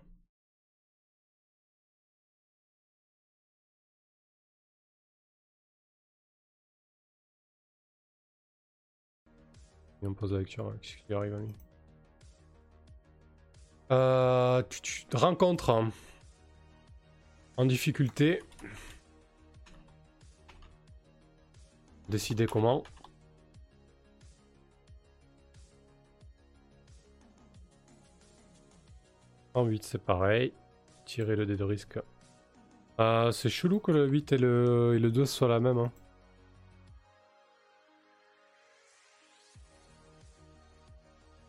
Et on pose la lecture, qu'est-ce qui arrive à lui Euh, tu, te rencontres en difficulté. Décider comment. En 8, c'est pareil. Tirer le dé de risque. Euh, c'est chelou que le 8 et le, et le 2 soient la même. hein.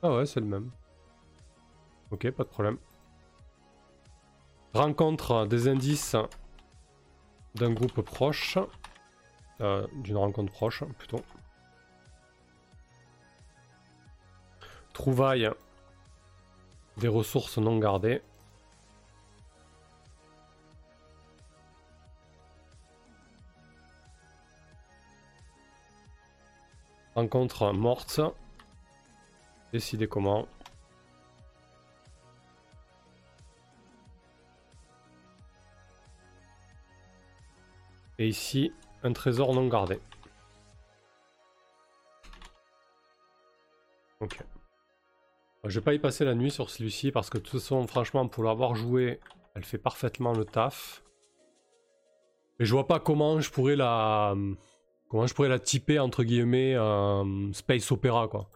Ah ouais, c'est le même. Ok, pas de problème. Rencontre des indices d'un groupe proche. Euh, D'une rencontre proche, plutôt. Trouvaille des ressources non gardées. Rencontre morte. Décidez comment. Et ici, un trésor non gardé. Ok. Je vais pas y passer la nuit sur celui-ci parce que de toute façon, franchement, pour l'avoir joué, elle fait parfaitement le taf. Et je vois pas comment je pourrais la... Comment je pourrais la typer, entre guillemets, euh, Space Opera, quoi.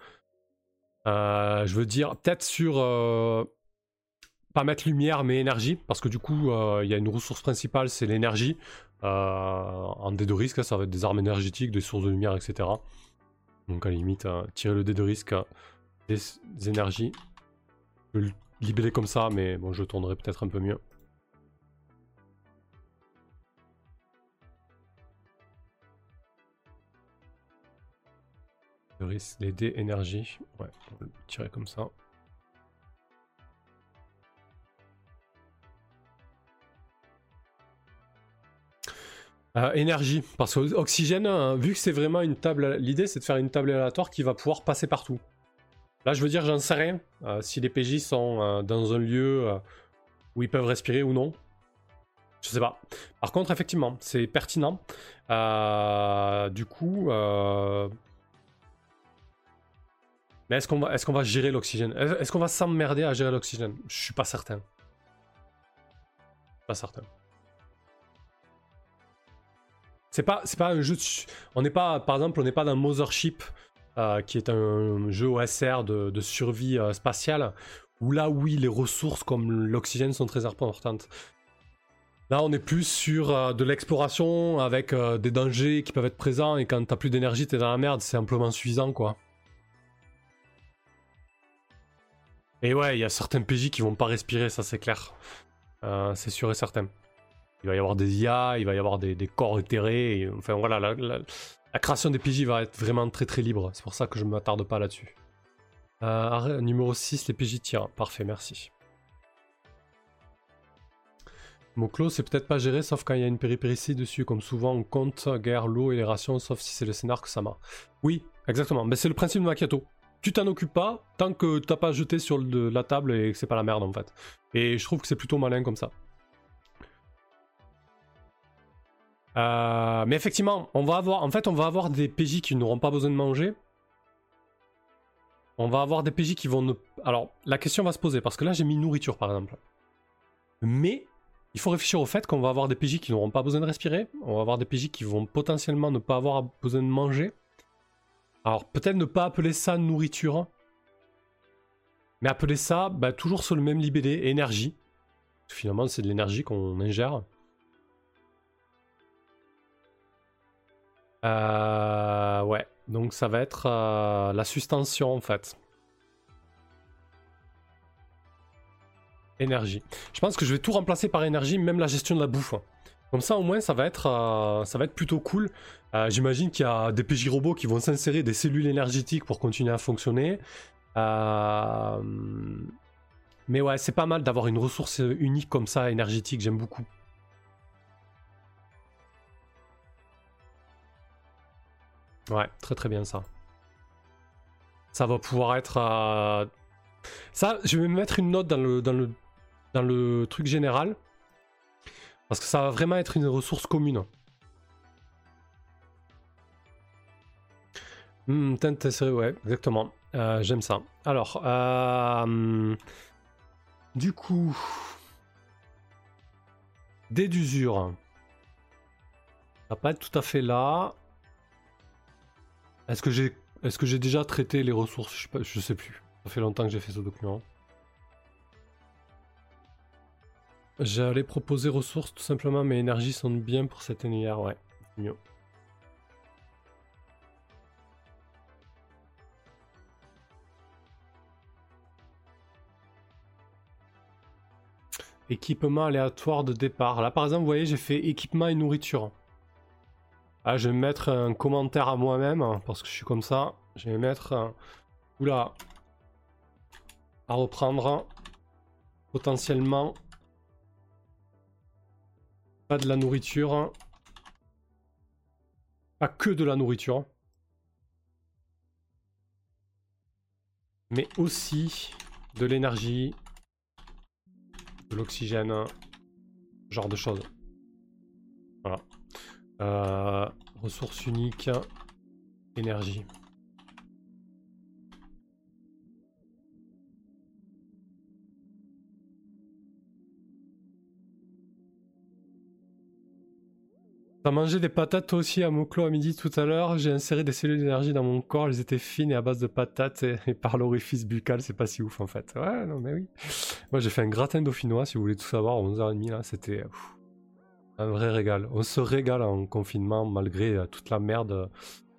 Euh, je veux dire, peut-être sur... euh, pas mettre lumière, mais énergie, parce que du coup, il y a une ressource principale, c'est l'énergie. Euh, en dé de risque, ça va être des armes énergétiques, des sources de lumière, etc. Donc à la limite, euh, tirer le dé de risque, des, énergies. Je le libeller comme ça, mais bon, je tournerai peut-être un peu mieux. Les dés énergie. Ouais, on va le tirer comme ça. Euh, énergie, parce que oxygène, euh, vu que c'est vraiment une table, l'idée c'est de faire une table aléatoire qui va pouvoir passer partout. Là, je veux dire, j'en sais rien. euh, si les PJ sont euh, dans un lieu où ils peuvent respirer ou non. Je sais pas. Par contre, effectivement, c'est pertinent. Du coup, mais est-ce qu'on va, est-ce qu'on va gérer l'oxygène? Est- Est-ce qu'on va s'emmerder à gérer l'oxygène? Je suis pas certain. Pas certain. C'est pas, un jeu de... On n'est pas, par exemple, on n'est pas dans Mothership, euh, qui est un jeu OSR de, survie euh, spatiale, où là, oui, les ressources comme l'oxygène sont très importantes. Là, on est plus sur euh, de l'exploration avec des dangers qui peuvent être présents, et quand t'as plus d'énergie, t'es dans la merde, c'est amplement suffisant, quoi. Et ouais, il y a certains PJ qui vont pas respirer, ça c'est clair. C'est sûr et certain. Il va y avoir des IA, il va y avoir des, corps éthérés. enfin voilà, la, création des PJ va être vraiment très très libre. C'est pour ça que je ne m'attarde pas là-dessus. Euh, numéro 6, les PJ tirent. Parfait, merci. Mot-clos, c'est peut-être pas géré sauf quand il y a une péripétie dessus. Comme souvent, on compte guerre, l'eau et les rations, sauf si c'est le scénar que ça marche. Oui, exactement. Mais c'est le principe de Macchiato. Tu t'en occupes pas tant que t'as pas jeté sur la table et que c'est pas la merde en fait. Et je trouve que c'est plutôt malin comme ça. Euh, mais effectivement, on va avoir, on va avoir des PJ qui n'auront pas besoin de manger. On va avoir des PJ qui vont ne... Alors, la question va se poser, parce que là, j'ai mis nourriture, par exemple. Mais, il faut réfléchir au fait qu'on va avoir des PJ qui n'auront pas besoin de respirer. On va avoir des PJ qui vont potentiellement ne pas avoir besoin de manger. Alors, peut-être ne pas appeler ça nourriture. Mais appeler ça, bah, toujours sur le même libellé, énergie. Finalement, c'est de l'énergie qu'on ingère. Euh, ouais, donc ça va être euh, la sustention en fait. Énergie. Je pense que je vais tout remplacer par énergie, même la gestion de la bouffe. Comme ça, au moins, ça va être, euh, ça va être plutôt cool. Euh, J'imagine qu'il y a des PJ robots qui vont s'insérer des cellules énergétiques pour continuer à fonctionner. Mais ouais, c'est pas mal d'avoir une ressource unique comme ça, énergétique, j'aime beaucoup. Ouais, très très bien ça. Ça va pouvoir être... euh, Ça, je vais mettre une note dans le, dans le, dans le truc général. Parce que ça va vraiment être une ressource commune. Serrée, ouais, exactement. Euh, J'aime ça. Alors, euh, Du coup, dés d'usure. Ça va pas être tout à fait là. Est-ce que j'ai est-ce que j'ai déjà traité les ressources? Je sais, sais plus. Ça fait longtemps que j'ai fait ce document. J'allais proposer ressources tout simplement, mes énergies sont bien pour cette NIR, ouais. Mieux. Équipement aléatoire de départ. Là par exemple, vous voyez, j'ai fait équipement et nourriture. Ah, je vais mettre un commentaire à moi-même, hein, parce que je suis comme ça. Je vais mettre... Un... Oula. À reprendre. Potentiellement. Pas de la nourriture. Pas que de la nourriture. Mais aussi de l'énergie, de l'oxygène, genre de choses. Euh, ressources uniques, énergie. T'as mangé des patates aussi à Moklo à midi tout à l'heure. J'ai inséré des cellules d'énergie dans mon corps. Elles étaient fines et à base de patates et, par l'orifice buccal. C'est pas si ouf en fait. Ouais, non mais oui. Moi j'ai fait un gratin dauphinois si vous voulez tout savoir. 11h30 là. C'était un vrai régal. On se régale en confinement malgré euh, toute la merde euh,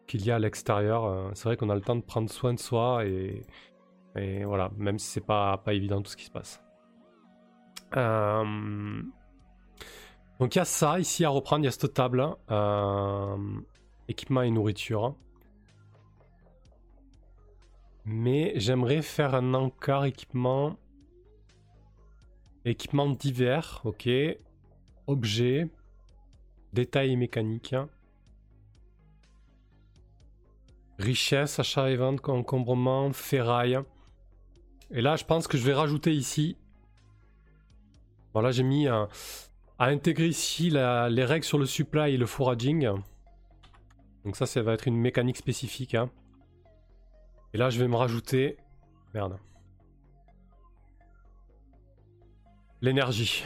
qu'il y a à l'extérieur. Euh, c'est vrai qu'on a le temps de prendre soin de soi et, voilà. Même si c'est pas, pas évident tout ce qui se passe. Donc il y a ça ici à reprendre, il y a cette table. Équipement et nourriture. Mais j'aimerais faire un encart équipement. Équipement divers, ok. Objet. Détail mécanique. Richesse, achat et vente, encombrement, ferraille. Et là, je pense que je vais rajouter ici. Voilà, j'ai mis un à intégrer ici les règles sur le supply et le foraging. Donc ça, ça va être une mécanique spécifique. Hein. Et là, je vais me rajouter... Merde. L'énergie.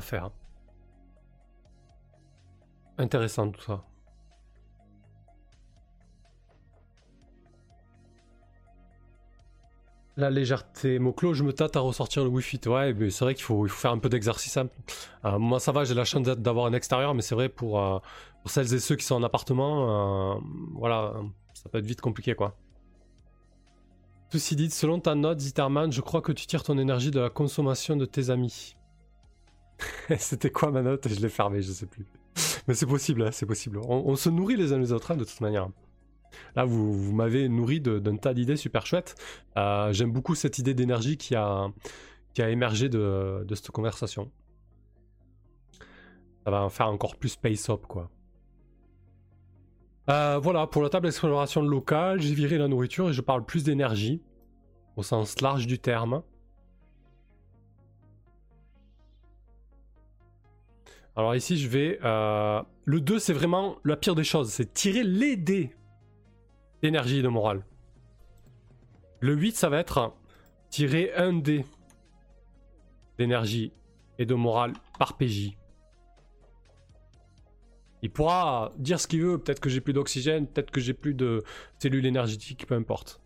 Faire. Intéressant tout ça. La légèreté. Moclo, je me tâte à ressortir le Wi-Fi. Ouais, c'est vrai qu'il faut, faire un peu d'exercice. Hein. Euh, moi, ça va, j'ai la chance d'avoir un extérieur, mais c'est vrai pour, euh, pour, celles et ceux qui sont en appartement, euh, voilà, ça peut être vite compliqué, quoi. Ceci dit, selon ta note, Zitterman, je crois que tu tires ton énergie de la consommation de tes amis. [laughs] C'était quoi ma note? Je l'ai fermée, je sais plus. Mais c'est possible, hein, c'est possible. On, se nourrit les uns les autres, hein, de toute manière. Là, vous, m'avez nourri d'un tas d'idées super chouettes. Euh, j'aime beaucoup cette idée d'énergie qui a, qui a émergé de, cette conversation. Ça va en faire encore plus space up, quoi. Euh, voilà, pour la table d'exploration locale, j'ai viré la nourriture et je parle plus d'énergie, au sens large du terme. Alors ici, je vais... Euh, le 2, c'est vraiment la pire des choses, c'est tirer les dés d'énergie et de morale. Le 8, ça va être tirer un dé d'énergie et de morale par PJ. Il pourra dire ce qu'il veut, peut-être que j'ai plus d'oxygène, peut-être que j'ai plus de cellules énergétiques, peu importe.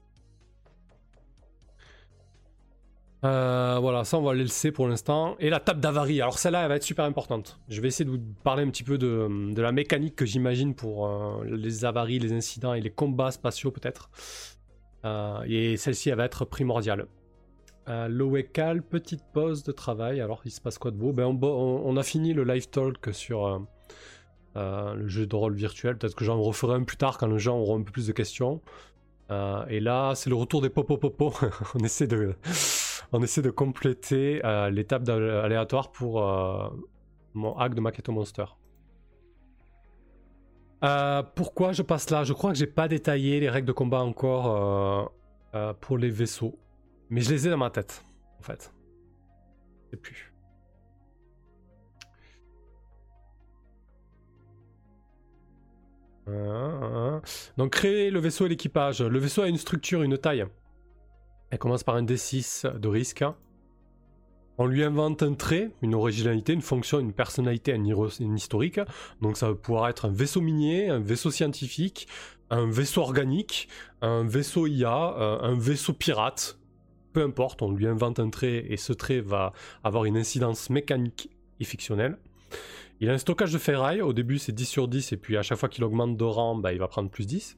Euh, voilà, ça on va le laisser pour l'instant. Et la table d'avarie, alors celle-là elle va être super importante. Je vais essayer de vous parler un petit peu de, la mécanique que j'imagine pour euh, les avaries, les incidents et les combats spatiaux peut-être. Euh, et celle-ci elle va être primordiale. L'OECAL, petite pause de travail. Alors il se passe quoi de beau? Ben, on, a fini le live talk sur le jeu de rôle virtuel. Peut-être que j'en referai un plus tard quand les gens auront un peu plus de questions. et là c'est le retour des popo. [laughs] on essaie de on essaie de compléter euh, l'étape aléatoire pour euh, mon hack de Maketo Monster. Euh, pourquoi je passe là? Je crois que j'ai pas détaillé les règles de combat encore pour les vaisseaux. Mais je les ai dans ma tête, en fait. Je sais plus. Donc créer le vaisseau et l'équipage. Le vaisseau a une structure, une taille. Elle commence par un D6 de risque. On lui invente un trait, une originalité, une fonction, une personnalité, un, historique. Donc ça va pouvoir être un vaisseau minier, un vaisseau scientifique, un vaisseau organique, un vaisseau IA, euh, un vaisseau pirate. Peu importe, on lui invente un trait et ce trait va avoir une incidence mécanique et fictionnelle. Il a un stockage de ferraille, au début c'est 10 sur 10 et puis à chaque fois qu'il augmente de rang, bah, il va prendre plus 10.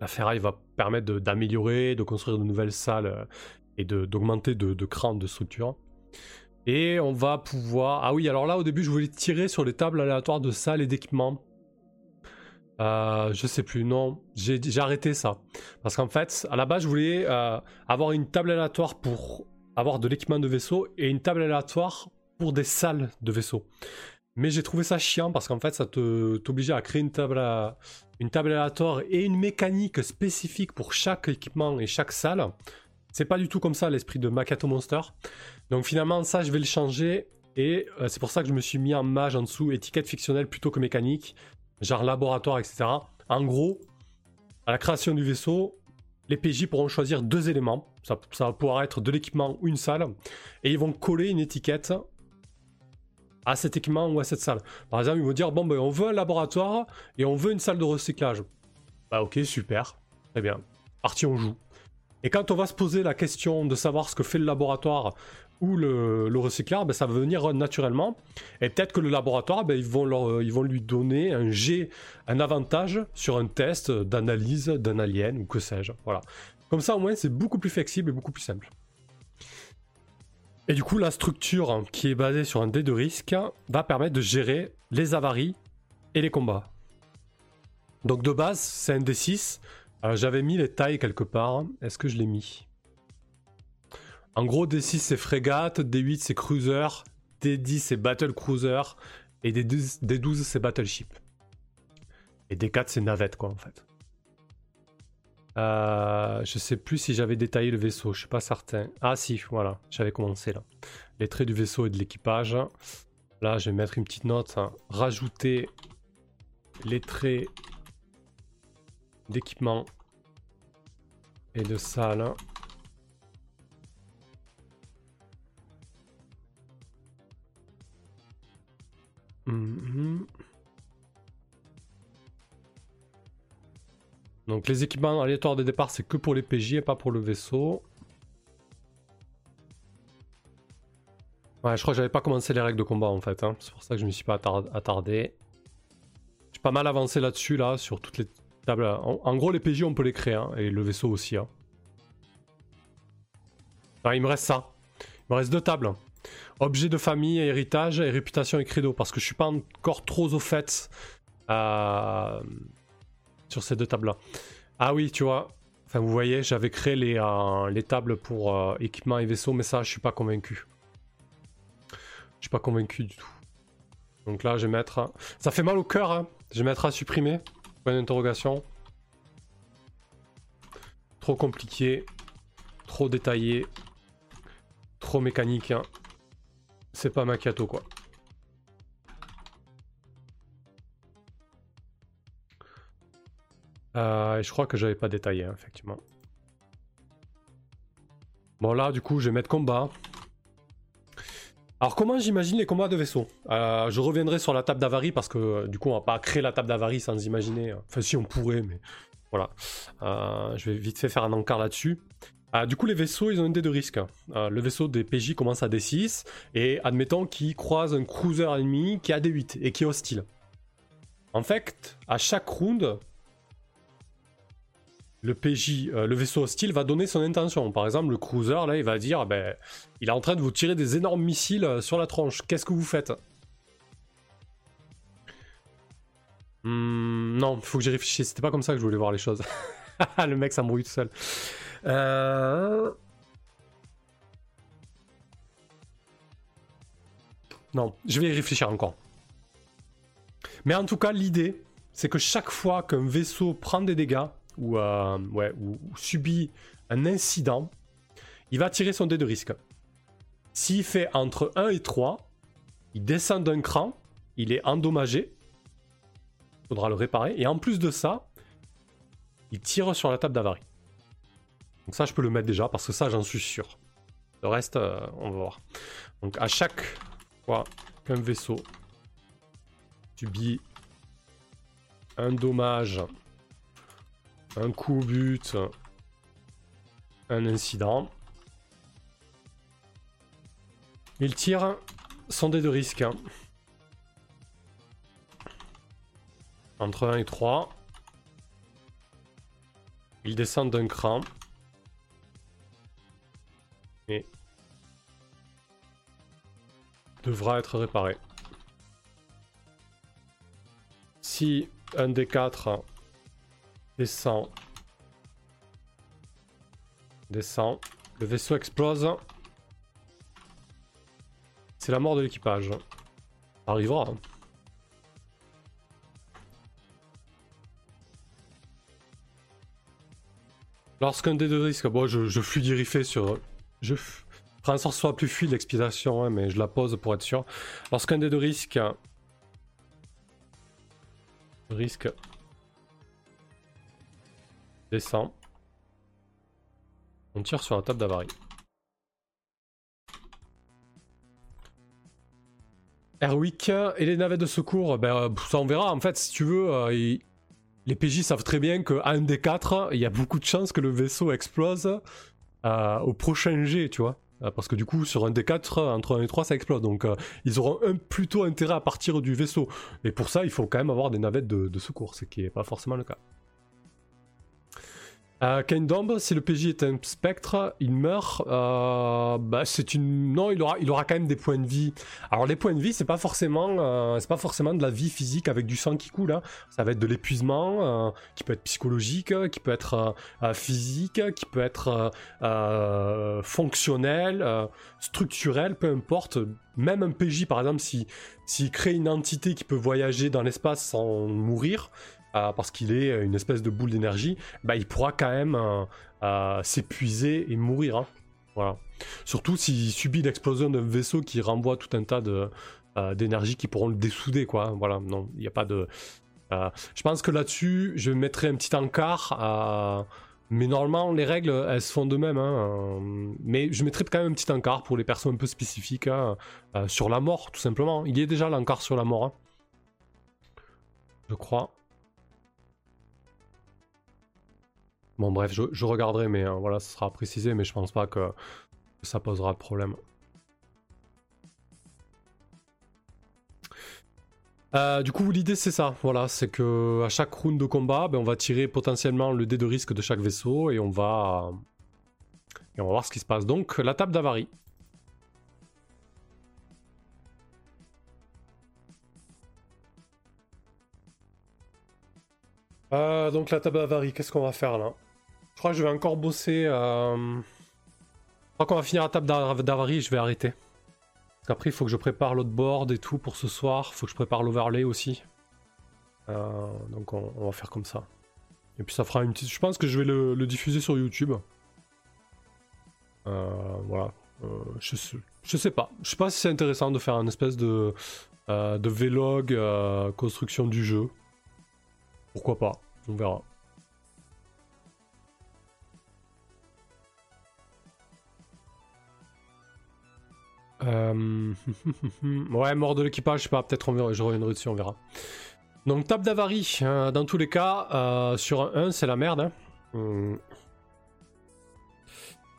La ferraille va permettre d'améliorer, de, construire de nouvelles salles euh, et d'augmenter de, de, cran de structure. Et on va pouvoir... Ah oui, alors là au début je voulais tirer sur les tables aléatoires de salles et d'équipements. Euh, je sais plus, non, j'ai arrêté ça. Parce qu'en fait, à la base, je voulais euh, avoir une table aléatoire pour avoir de l'équipement de vaisseau et une table aléatoire pour des salles de vaisseau. Mais j'ai trouvé ça chiant parce qu'en fait, ça t'obligeait à créer une table, une table aléatoire et une mécanique spécifique pour chaque équipement et chaque salle. C'est pas du tout comme ça l'esprit de Makato Monster. Donc finalement, ça, je vais le changer. Et euh, c'est pour ça que je me suis mis en mage en dessous, étiquette fictionnelle plutôt que mécanique, genre laboratoire, etc. En gros, à la création du vaisseau, les PJ pourront choisir deux éléments. Ça, ça va pouvoir être de l'équipement ou une salle. Et ils vont coller une étiquette à cet équipement ou à cette salle. Par exemple, ils vont dire bon, ben, on veut un laboratoire et on veut une salle de recyclage. Bah, ok, super, très bien. Parti, on joue. Et quand on va se poser la question de savoir ce que fait le laboratoire ou le, le recycleur, ben, ça va venir naturellement. Et peut-être que le laboratoire, ben, ils, vont ils vont lui donner un G, un avantage sur un test d'analyse d'un alien ou que sais-je. Voilà. Comme ça, au moins, c'est beaucoup plus flexible et beaucoup plus simple. Et du coup, la structure qui est basée sur un dé de risque va permettre de gérer les avaries et les combats. Donc de base, c'est un D6. J'avais mis les tailles quelque part. Est-ce que je l'ai mis? En gros, D6 c'est frégate, D8 c'est cruiser, D10 c'est battle cruiser et D12, D12 c'est battleship. Et D4 c'est navette quoi en fait. Euh, je sais plus si j'avais détaillé le vaisseau, je suis pas certain. Ah si, voilà, j'avais commencé là. Les traits du vaisseau et de l'équipage. Là, je vais mettre une petite note. Hein. Rajouter les traits d'équipement et de salle. Hum, Donc les équipements aléatoires de départ, c'est que pour les PJ et pas pour le vaisseau. Ouais, je crois que j'avais pas commencé les règles de combat en fait. Hein. C'est pour ça que je me suis pas attardé. J'ai pas mal avancé là-dessus, là, sur toutes les tables. En, gros, les PJ, on peut les créer, hein, et le vaisseau aussi. Hein. il me reste ça. Il me reste deux tables. Objet de famille, héritage, et réputation et credo. Parce que je suis pas encore trop au fait. Euh sur ces deux tables-là. Ah oui, tu vois. Enfin, vous voyez, j'avais créé les, euh, les tables pour euh, équipement et vaisseau, mais ça, je suis pas convaincu. Je suis pas convaincu du tout. Donc là, je vais mettre... Ça fait mal au cœur, hein. Je vais mettre à supprimer. Point d'interrogation. Trop compliqué. Trop détaillé. Trop mécanique. Hein. C'est pas Macchiato, quoi. Euh, je crois que j'avais pas détaillé, hein, effectivement. Bon, là, du coup, je vais mettre combat. Alors, comment j'imagine les combats de vaisseau? Euh, Je reviendrai sur la table d'avarie parce que, du coup, on va pas créer la table d'avarie sans imaginer. Enfin, si on pourrait, mais voilà. Euh, je vais vite fait faire un encart là-dessus. du coup, les vaisseaux, ils ont un dé de risque. le vaisseau des PJ commence à D6, et admettons qu'il croise un cruiser ennemi qui a D8 et qui est hostile. En fait, à chaque round, le PJ, euh, le vaisseau hostile va donner son intention. Par exemple, le cruiser, là, il va dire, ben, il est en train de vous tirer des énormes missiles euh, sur la tronche. Qu'est-ce que vous faites? Hmm, Non, il faut que j'y réfléchisse. C'était pas comme ça que je voulais voir les choses. [laughs] le mec s'embrouille tout seul. Euh, non, je vais y réfléchir encore. Mais en tout cas, l'idée, c'est que chaque fois qu'un vaisseau prend des dégâts, ou, euh, ou, subit un incident, il va tirer son dé de risque. S'il fait entre 1 et 3, il descend d'un cran, il est endommagé. faudra le réparer. Et en plus de ça, il tire sur la table d'avarie. Donc ça, je peux le mettre déjà, parce que ça, j'en suis sûr. Le reste, euh, on va voir. Donc à chaque fois qu'un vaisseau subit un dommage, un coup au but, un incident, il tire son dé de risque. Entre 1 et 3. Il descend d'un cran. Et devra être réparé. Si un des 4 descend, descend, le vaisseau explose. C'est la mort de l'équipage. Arrivera. Hein. Lorsqu'un dé de risque, bon, je, je fluidifie sur. Je ferai en sorte soit plus fluide l'expiration, hein, mais je la pose pour être sûr. Lorsqu'un dé de risque. Risque. Descend. On tire sur la table d'avarie. Airwick et les navettes de secours, ben, euh, ça on verra. En fait, si tu veux, euh, les PJ savent très bien qu'à un des quatre, il y a beaucoup de chances que le vaisseau explose euh, au prochain jet, tu vois. Parce que du coup, sur un des quatre, entre 1 et 3, ça explose. Donc, ils auront un, plutôt intérêt à partir du vaisseau. Et pour ça, il faut quand même avoir des navettes de, de secours, ce qui n'est pas forcément le cas. Euh, si le PJ est un spectre, il meurt. Euh, bah, c'est une. Non, il aura, il aura quand même des points de vie. Alors les points de vie, c'est pas forcément, euh, c'est pas forcément de la vie physique avec du sang qui coule. Hein. Ça va être de l'épuisement, euh, qui peut être psychologique, qui peut être physique, qui peut être fonctionnel, structurel, peu importe. Même un PJ, par exemple, si s'il crée une entité qui peut voyager dans l'espace sans mourir, euh, parce qu'il est une espèce de boule d'énergie, bah, il pourra quand même euh, euh, s'épuiser et mourir. Hein. Voilà. Surtout s'il subit l'explosion d'un vaisseau qui renvoie tout un tas de, d'énergie qui pourront le dessouder. Quoi. Hein. Voilà, non, il n'y a pas de. je pense que là-dessus, je mettrai un petit encart. Mais normalement, les règles, elles se font de même. Hein. Mais je mettrai quand même un petit encart pour les personnes un peu spécifiques sur la mort, tout simplement. Il y a déjà l'encart sur la mort. Je crois. Bon, bref, je, regarderai, mais euh, voilà, ça sera précisé, mais je pense pas que, ça posera de problème. Euh, du coup, l'idée c'est ça, voilà, c'est que à chaque round de combat, ben, on va tirer potentiellement le dé de risque de chaque vaisseau et on va et on va voir ce qui se passe. Donc, la table d'avarie. Euh, donc la table d'avarie, qu'est-ce qu'on va faire là? Crois que je vais encore bosser. Euh... Je crois qu'on va finir la table d'avarie et je vais arrêter. Parce qu'après, il faut que je prépare l'autre board et tout pour ce soir. Il faut que je prépare l'overlay aussi. Euh, donc on, va faire comme ça. Et puis ça fera une petite... Je pense que je vais le, diffuser sur YouTube. Euh, voilà. Je, sais, je sais pas. Je sais pas si c'est intéressant de faire un espèce de vlog construction du jeu. Pourquoi pas. On verra. Euh... [laughs] ouais, mort de l'équipage, je sais pas, peut-être je reviendrai dessus, on verra. Donc, table d'avarie, euh, dans tous les cas, euh, sur un 1, c'est la merde. Hein. Hmm.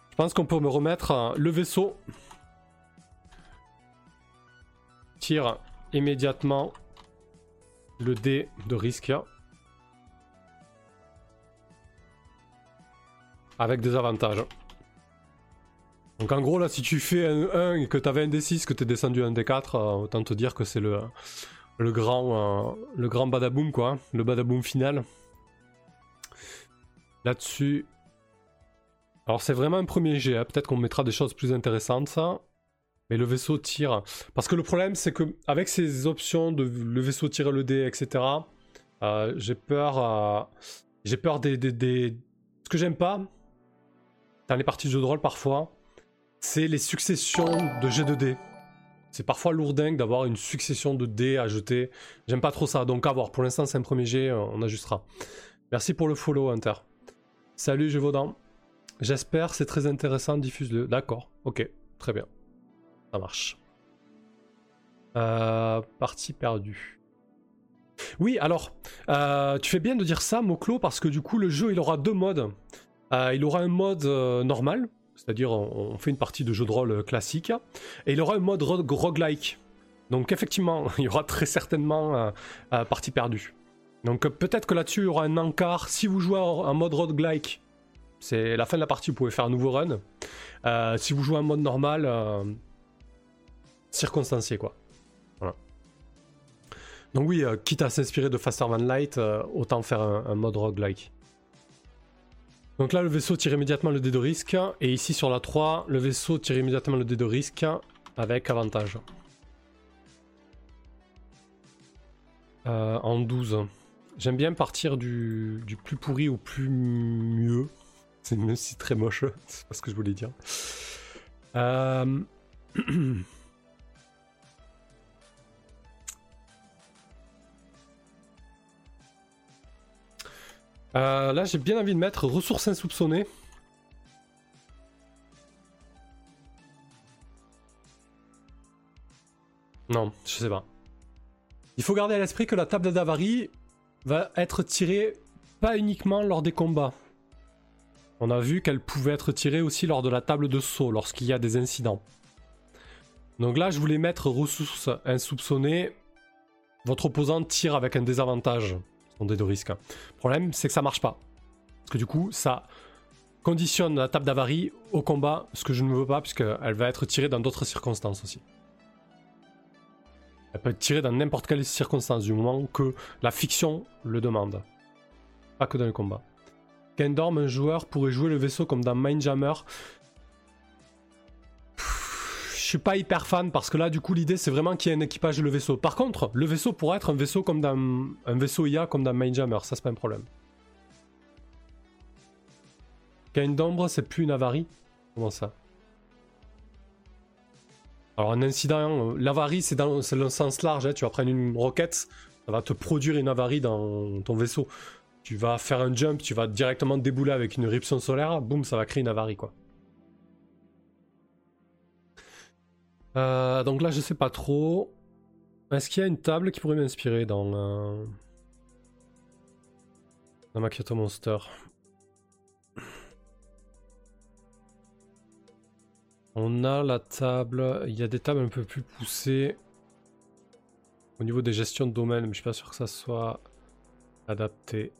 Je pense qu'on peut me remettre euh, le vaisseau. Tire immédiatement le dé de risque. Avec des avantages. Donc en gros là si tu fais un 1 et que t'avais un D6, que t'es descendu un D4, euh, autant te dire que c'est le, le grand euh, le grand badaboom quoi, le badaboom final. Là-dessus. Alors c'est vraiment un premier jet, hein. peut-être qu'on mettra des choses plus intéressantes ça. Mais le vaisseau tire. Parce que le problème c'est que avec ces options de le vaisseau tire le dé, etc. Euh, j'ai peur. j'ai peur des, des, des... Ce que j'aime pas dans les parties de jeu de rôle parfois, c'est les successions de G2D. c'est parfois lourdingue d'avoir une succession de dés à jeter. J'aime pas trop ça, donc à voir. Pour l'instant, c'est un premier jet, on ajustera. Merci pour le follow, Hunter. Salut, Gévaudan. J'espère, c'est très intéressant, diffuse-le. D'accord, ok, très bien. Ça marche. Euh, partie perdue. Oui, alors, euh, tu fais bien de dire ça, Moklo, parce que du coup, le jeu, il aura deux modes. Euh, il aura un mode normal, c'est-à-dire on, fait une partie de jeu de rôle classique, et il aura un mode roguelike. Donc effectivement, [laughs] il y aura très certainement partie perdue. Donc peut-être que là-dessus, il y aura un encart. Si vous jouez en mode roguelike, c'est la fin de la partie, vous pouvez faire un nouveau run. si vous jouez en mode normal, circonstancié quoi. Donc oui, euh, quitte à s'inspirer de Faster Than Light, euh, autant faire un, mode roguelike. Donc là, le vaisseau tire immédiatement le dé de risque. Et ici, sur la 3, le vaisseau tire immédiatement le dé de risque avec avantage. Euh, en 12. J'aime bien partir du, plus pourri au plus mieux. [laughs] C'est même si très moche, [laughs] c'est pas ce que je voulais dire. Euh... [clears throat] Euh, là, j'ai bien envie de mettre ressources insoupçonnées. Non, je sais pas. Il faut garder à l'esprit que la table d'avarie va être tirée pas uniquement lors des combats. On a vu qu'elle pouvait être tirée aussi lors de la table de saut, lorsqu'il y a des incidents. Donc là, je voulais mettre ressources insoupçonnées. Votre opposant tire avec un désavantage de risque. Le problème, c'est que ça marche pas. Parce que du coup, ça conditionne la table d'avarie au combat, ce que je ne veux pas, puisqu'elle va être tirée dans d'autres circonstances aussi. Elle peut être tirée dans n'importe quelle circonstance, du moment que la fiction le demande. Pas que dans le combat. Kendorm, un joueur pourrait jouer le vaisseau comme dans Mindjammer suis pas hyper fan parce que là, du coup, l'idée c'est vraiment qu'il y ait un équipage de le vaisseau. Par contre, le vaisseau pourrait être un vaisseau comme dans un vaisseau IA comme dans Mindjammer, ça c'est pas un problème. Gain d'ombre, c'est plus une avarie Comment ça? Alors un incident, l'avarie c'est dans, le sens large, hein. tu vas prendre une roquette, ça va te produire une avarie dans ton vaisseau. Tu vas faire un jump, tu vas directement débouler avec une éruption solaire, boum, ça va créer une avarie quoi. Euh, donc là, je sais pas trop. Est-ce qu'il y a une table qui pourrait m'inspirer dans, euh... dans Kyoto Monster? On a la table. Il y a des tables un peu plus poussées au niveau des gestions de domaine, mais je suis pas sûr que ça soit adapté.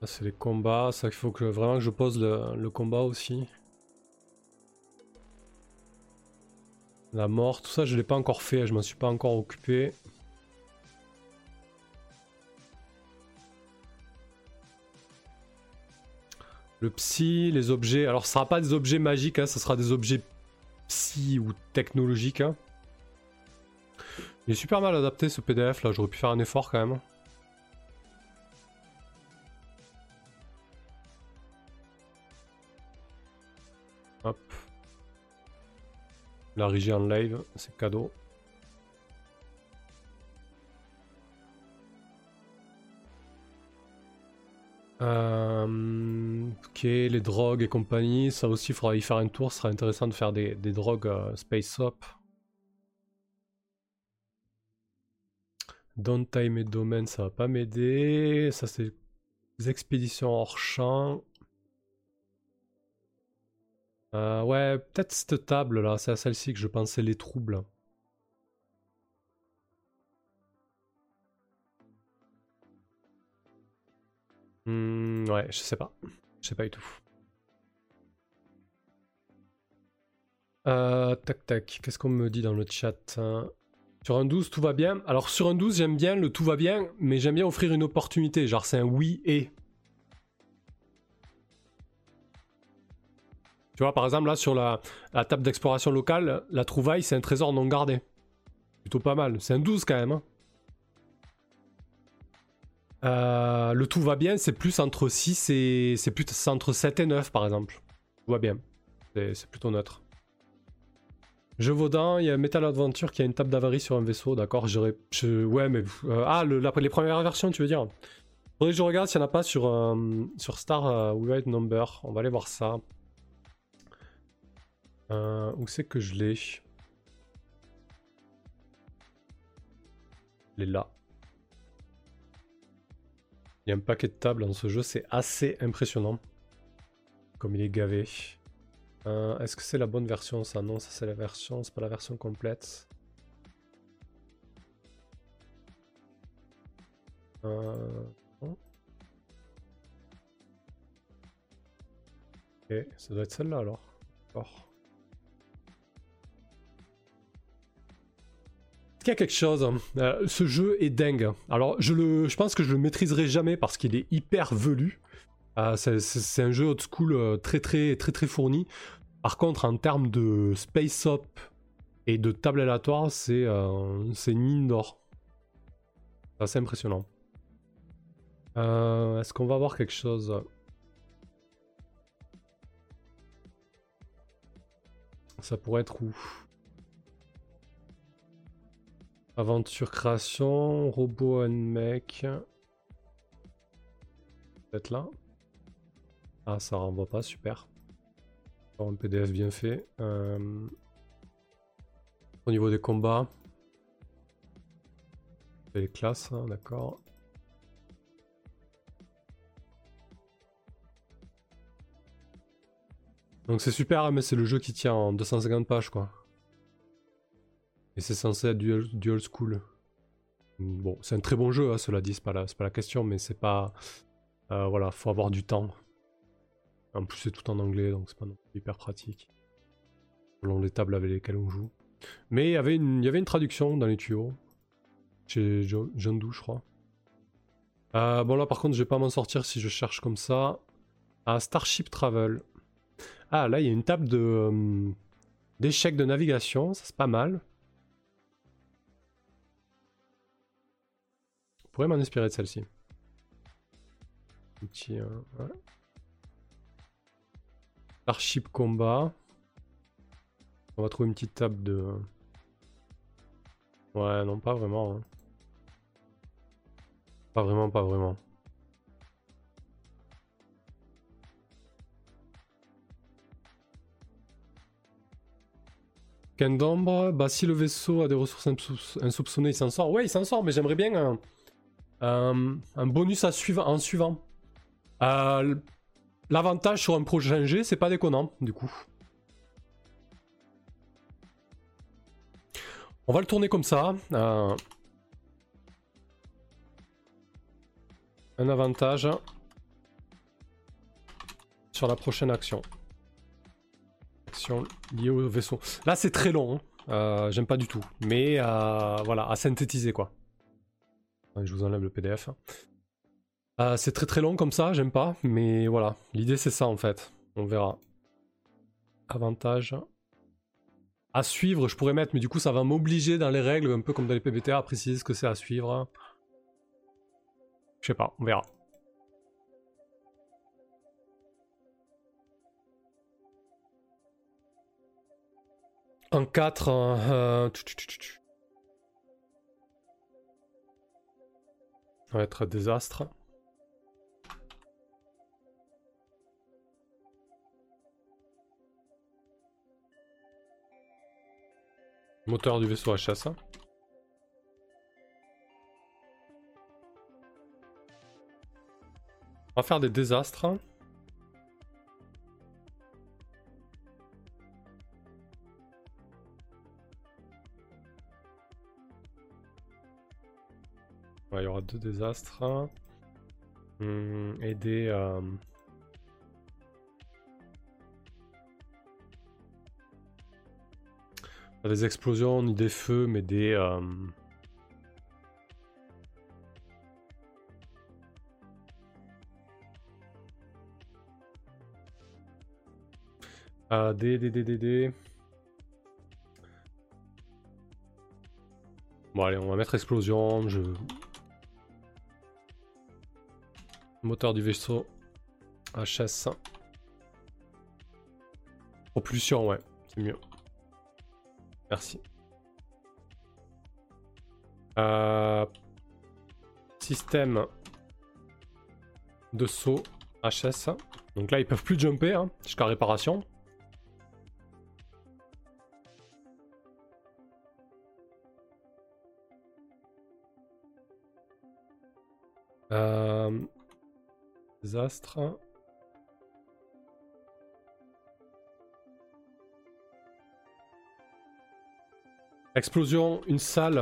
Là, c'est les combats. Ça, il faut que vraiment que je pose le combat aussi. La mort, tout ça je l'ai pas encore fait, je m'en suis pas encore occupé. Le psy, les objets, alors ce sera pas des objets magiques, hein, ce sera des objets psy ou technologiques. Hein. Il super mal adapté ce PDF là, j'aurais pu faire un effort quand même. La régie en live, c'est cadeau. Euh, ok, les drogues et compagnie, ça aussi il faudra y faire un tour, ce sera intéressant de faire des, drogues euh, Space Up. Downtime et domaine, ça va pas m'aider. Ça c'est des expéditions hors champ. Euh, ouais, peut-être cette table là, c'est à celle-ci que je pensais les troubles. Hmm, ouais, je sais pas. Je sais pas du tout. Euh, tac tac, qu'est-ce qu'on me dit dans le chat Sur un 12, tout va bien? Alors sur un 12, j'aime bien le tout va bien, mais j'aime bien offrir une opportunité. Genre c'est un oui et. Tu vois, par exemple, là, sur la, table d'exploration locale, la trouvaille, c'est un trésor non gardé. Plutôt pas mal. C'est un 12 quand même. Hein. Euh, le tout va bien, c'est plus entre 6 et. C'est plus entre 7 et 9, par exemple. Tout va bien. C'est plutôt neutre. Je Vaudan, il y a Metal Adventure qui a une table d'avarie sur un vaisseau, d'accord J'aurais. Ouais, mais. euh, ah, les premières versions, tu veux dire Faudrait que je regarde s'il n'y en a pas sur, euh, sur Star White Number. On va aller voir ça. Euh, où c'est que je l'ai Il est là. Il y a un paquet de tables dans ce jeu, c'est assez impressionnant. Comme il est gavé. Euh, Est-ce que c'est la bonne version ça? Non, ça c'est la version, c'est pas la version complète. Euh. Ok, ça doit être celle-là alors. Qu'il y a quelque chose Euh, Ce jeu est dingue. Alors, je, le, je pense que je le maîtriserai jamais parce qu'il est hyper velu. Euh, c'est- un jeu old school euh, très très très très fourni. Par contre, en termes de space up et de table aléatoire, c'est euh, une mine d'or. C'est assez impressionnant. Est-ce qu'on va voir quelque chose? Ça pourrait être où? Aventure création, robot and mec. Peut-être là. Ah, ça renvoie pas, super. Un PDF bien fait. Euh, Au niveau des combats. Les classes, hein, d'accord. Donc c'est super, mais c'est le jeu qui tient en 250 pages, quoi. Et c'est censé être du, du old school. Bon, c'est un très bon jeu, hein, cela dit, c'est pas, la- pas la question, mais c'est pas... euh, voilà, faut avoir du temps. En plus, c'est tout en anglais, donc c'est pas non plus hyper pratique. Selon les tables avec lesquelles on joue. Mais il y avait une, traduction dans les tuyaux. Chez Jo- John Doe, je crois. Euh, bon, là, par contre, je vais pas m'en sortir si je cherche comme ça. Ah, Starship Travel. Ah, là, il y a une table de euh, d'échecs de navigation. Ça, c'est pas mal. Pourrais m'en inspirer de celle-ci. Un petit, euh, ouais. Starship Combat. On va trouver une petite table de... Ouais, non, pas vraiment. hein. Pas vraiment, pas vraiment. Ken d'ombre, bah si le vaisseau a des ressources insoup- insoupçonnées, il s'en sort. Ouais, il s'en sort, mais j'aimerais bien un, un- un bonus à suivre en suivant. Euh, L'avantage sur un prochain G, c'est pas déconnant, du coup. On va le tourner comme ça. euh, un avantage sur la prochaine action. Action liée au vaisseau. Là, c'est très long. hein. Euh, J'aime pas du tout. Mais euh, voilà, à synthétiser quoi. Je vous enlève le PDF. Euh, c'est très très long comme ça, j'aime pas. Mais voilà, l'idée c'est ça en fait. On verra. Avantage. À suivre, je pourrais mettre, mais du coup ça va m'obliger dans les règles, un peu comme dans les PBTA, à préciser ce que c'est à suivre. Je sais pas, on verra. En 4, euh, va être désastre. Moteur du vaisseau HS. On va faire des désastres. Il y aura deux désastres. Hum, et des... euh, des explosions ni des feux, mais des... euh, des, des... Bon allez, on va mettre explosion, je... Moteur du vaisseau HS. Propulsion, ouais, c'est mieux. Merci. Euh, système de saut HS. Donc là, ils peuvent plus jumper hein, jusqu'à réparation. Désastre. Explosion, une salle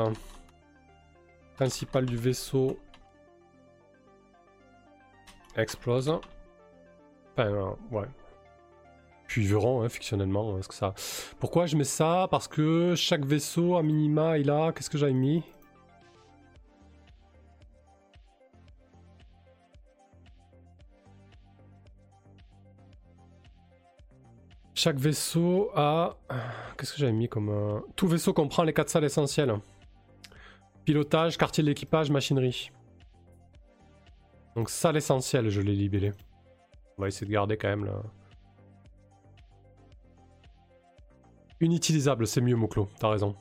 principale du vaisseau explose. Enfin, euh, ouais. Puis verront, hein, fictionnellement, ce que ça. Pourquoi je mets ça? Parce que chaque vaisseau, à minima, il a. Qu'est-ce que j'avais mis? Chaque vaisseau a. Qu'est-ce que j'avais mis comme. Euh, tout vaisseau comprend les quatre salles essentielles pilotage, quartier de l'équipage, machinerie. Donc, salle essentielle, je l'ai libellé. On va essayer de garder quand même là. Inutilisable, c'est mieux, Moklo, t'as raison.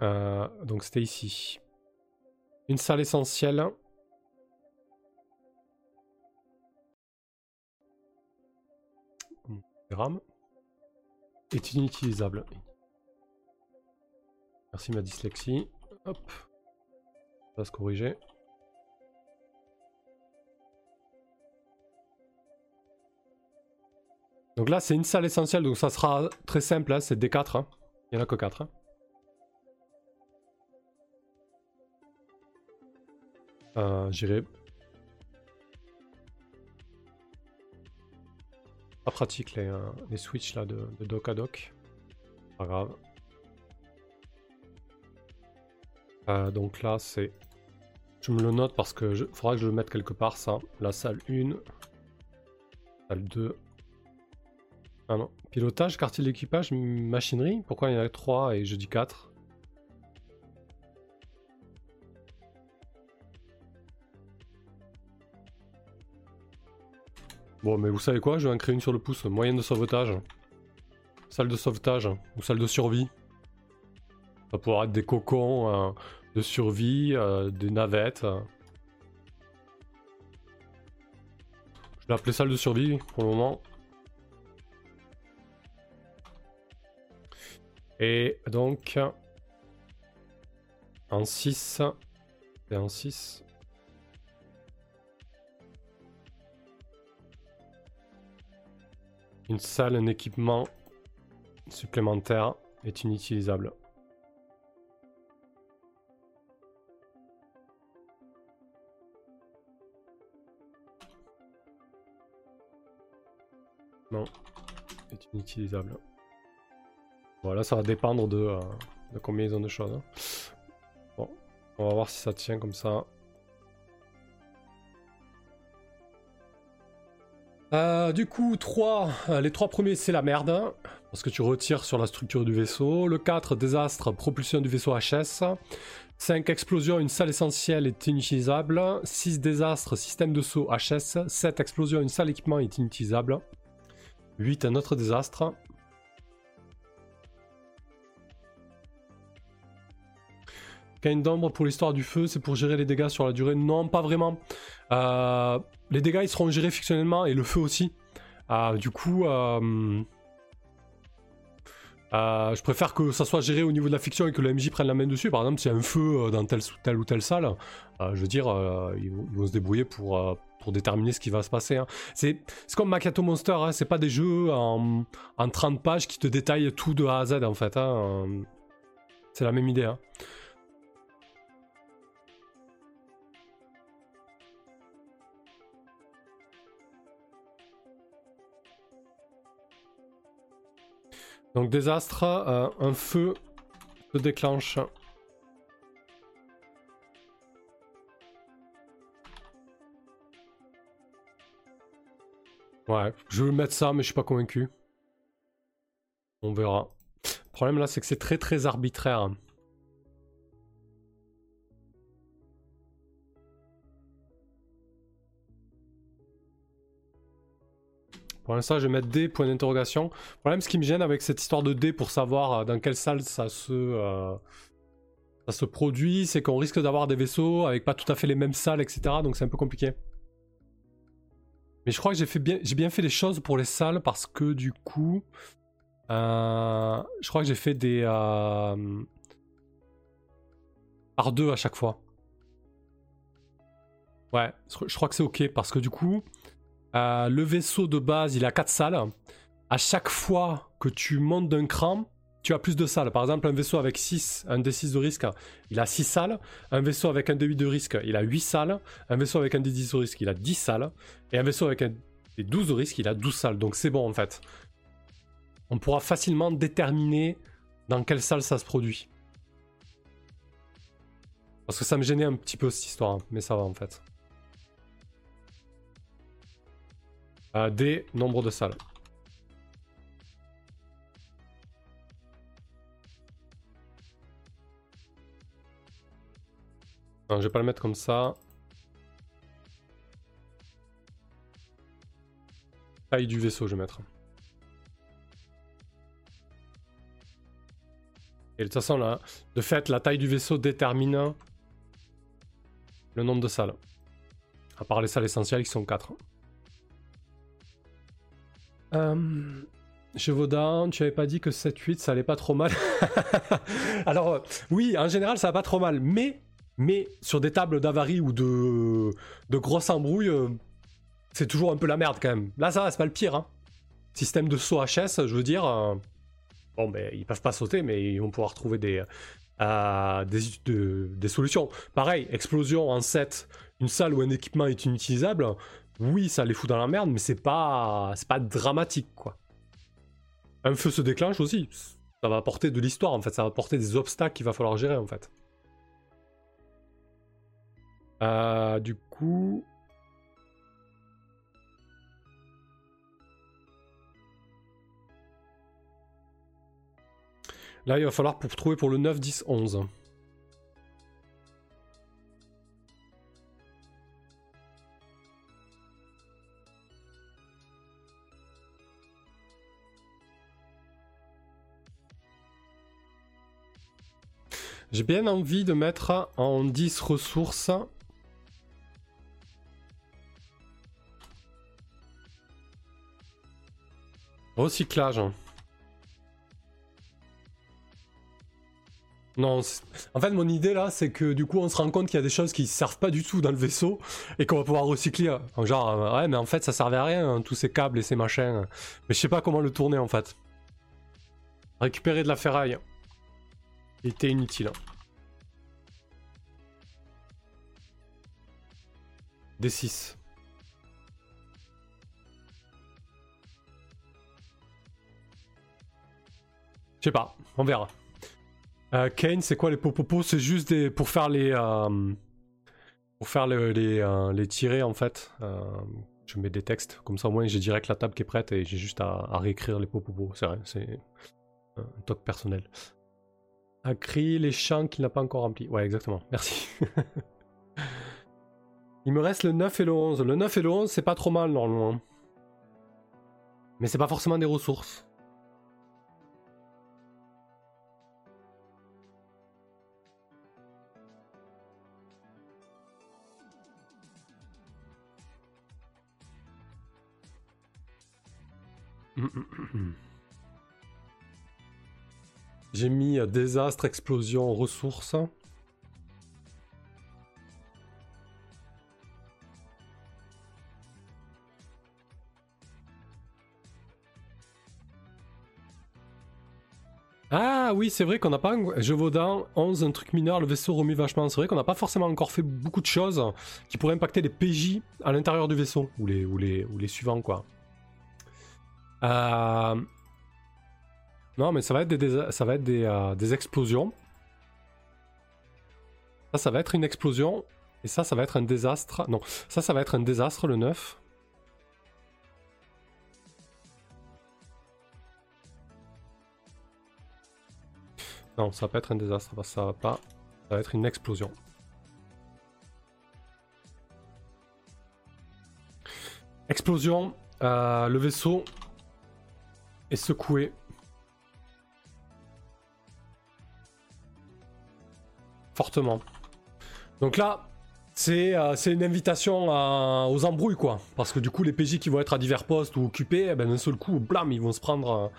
Euh, donc c'était ici. Une salle essentielle. RAM est inutilisable. Merci ma dyslexie. Hop. Ça va se corriger. Donc là, c'est une salle essentielle, donc ça sera très simple, hein, c'est D4. Hein. Il n'y en a que 4. Euh, J'irai. Pas pratique les, euh, les switches là de, dock à dock. Pas grave. Euh, donc là c'est. Je me le note parce que je... faudra que je le mette quelque part ça. La salle 1. Salle 2. Ah non. Pilotage, quartier d'équipage, machinerie. Pourquoi il y en a 3 et je dis 4 Bon, mais vous savez quoi Je vais en créer une sur le pouce. Moyen de sauvetage. Salle de sauvetage. Ou salle de survie. Ça va pouvoir être des cocons euh, de survie, euh, des navettes. Je l'ai appelé salle de survie pour le moment. Et donc... En 6... Et en 6... Une salle, un équipement supplémentaire est inutilisable. Non, est inutilisable. Voilà, ça va dépendre de, euh, de combien ils ont de choses. Hein. Bon, on va voir si ça tient comme ça. Euh, du coup, 3, euh, les trois premiers c'est la merde, hein, parce que tu retires sur la structure du vaisseau. Le 4, désastre, propulsion du vaisseau HS. 5, explosion, une salle essentielle est inutilisable. 6, désastre, système de saut HS. 7, explosion, une salle équipement est inutilisable. 8, un autre désastre. Gain d'ombre pour l'histoire du feu, c'est pour gérer les dégâts sur la durée Non, pas vraiment. Euh, les dégâts ils seront gérés fictionnellement et le feu aussi. Euh, du coup, euh, je préfère que ça soit géré au niveau de la fiction et que le MJ prenne la main dessus. Par exemple, s'il y a un feu dans telle, ou telle salle, je veux dire, ils vont, se débrouiller pour, déterminer ce qui va se passer. Hein. C'est comme Makato Monster, hein. c'est pas des jeux en, en, 30 pages qui te détaillent tout de A à Z en fait. Hein. C'est la même idée. Donc désastre, euh, un feu se déclenche. Ouais, je vais mettre ça, mais je suis pas convaincu. On verra. Le problème là, c'est que c'est très très arbitraire. Pour l'instant, je vais mettre D, point d'interrogation. Le problème, ce qui me gêne avec cette histoire de D pour savoir euh, dans quelle salle ça se, euh, ça se produit, c'est qu'on risque d'avoir des vaisseaux avec pas tout à fait les mêmes salles, etc. Donc c'est un peu compliqué. Mais je crois que j'ai bien, bien fait les choses pour les salles parce que du coup, euh, je crois que j'ai fait des par deux à chaque fois. Ouais, je crois que c'est ok parce que du coup, le vaisseau de base, il a 4 salles. À chaque fois que tu montes d'un cran, tu as plus de salles. Par exemple, un vaisseau avec 6, un D6 de risque, il a 6 salles. Un vaisseau avec un D8 de risque, il a 8 salles. Un vaisseau avec un D10 de risque, il a 10 salles. Et un vaisseau avec un D12 de risque, il a 12 salles. Donc c'est bon en fait. On pourra facilement déterminer dans quelle salle ça se produit. Parce que ça me gênait un petit peu cette histoire, hein, mais ça va en fait. Des nombres de salles. je vais pas le mettre comme ça. Taille du vaisseau, je vais mettre. Et de toute façon, là, de fait, la taille du vaisseau détermine le nombre de salles. À part les salles essentielles qui sont 4. Euh, Chevaudan, tu avais pas dit que 7-8 ça allait pas trop mal. [laughs] Alors, euh, oui, en général ça va pas trop mal, mais, mais sur des tables d'avarie ou de, grosses embrouilles, euh, c'est toujours un peu la merde quand même. Là ça va, c'est pas le pire. Hein. Système de saut HS, je veux dire. Euh, bon, ben ils peuvent pas sauter, mais ils vont pouvoir trouver des, des, solutions. Pareil, explosion en 7, une salle où un équipement est inutilisable oui, ça les fout dans la merde, mais c'est pas, c'est pas dramatique, quoi. Un feu se déclenche aussi. Ça va apporter de l'histoire, en fait. Ça va apporter des obstacles qu'il va falloir gérer, en fait. Euh, du coup... Là, il va falloir pour trouver pour le 9, 10, 11. J'ai bien envie de mettre en 10 ressources. Recyclage. Non, en fait, mon idée là, c'est que du coup, on se rend compte qu'il y a des choses qui servent pas du tout dans le vaisseau et qu'on va pouvoir recycler. Genre, euh, ouais, mais en fait, ça servait à rien, hein, tous ces câbles et ces machins. Mais je sais pas comment le tourner en fait. Récupérer de la ferraille. Il était inutile. D6. Je sais pas, on verra. Euh, Kane, c'est quoi les popopos C'est juste des... pour faire les... Euh, pour faire les, euh, les tirés en fait. je mets des textes, comme ça au moins j'ai direct la table qui est prête et j'ai juste à, à réécrire les popopos. C'est vrai, c'est un toc personnel. Acri les champs qu'il n'a pas encore remplis. Ouais, exactement. Merci. [laughs] Il me reste le 9 et le 11. Le 9 et le 11, c'est pas trop mal normalement. Mais c'est pas forcément des ressources. J'ai mis désastre, explosion, ressources. Ah oui, c'est vrai qu'on n'a pas... Je Vaudin, 11, un truc mineur, le vaisseau remis vachement. C'est vrai qu'on n'a pas forcément encore fait beaucoup de choses qui pourraient impacter les PJ à l'intérieur du vaisseau. Ou les, ou, les, ou les suivants, quoi. Euh... Non, mais ça va être des, ça va être des, euh, des explosions. Ça, ça va être une explosion. Et ça, ça va être un désastre. Non, ça, ça va être un désastre, le 9. Non, ça va pas être un désastre, ça va pas. Ça va être une explosion. Explosion. le vaisseau est secoué. Donc là, c'est une invitation aux embrouilles, quoi. Parce que du coup, les PJ qui vont être à divers postes ou occupés, eh ben, d'un seul coup, blam, ils vont se prendre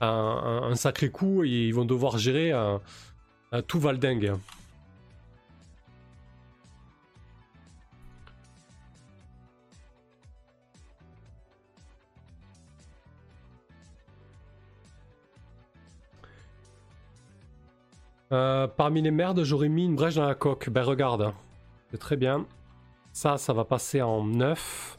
un, sacré coup et ils vont devoir gérer tout Valdingue. Euh, parmi les merdes, j'aurais mis une brèche dans la coque. Ben regarde, c'est très bien. Ça, ça va passer en 9.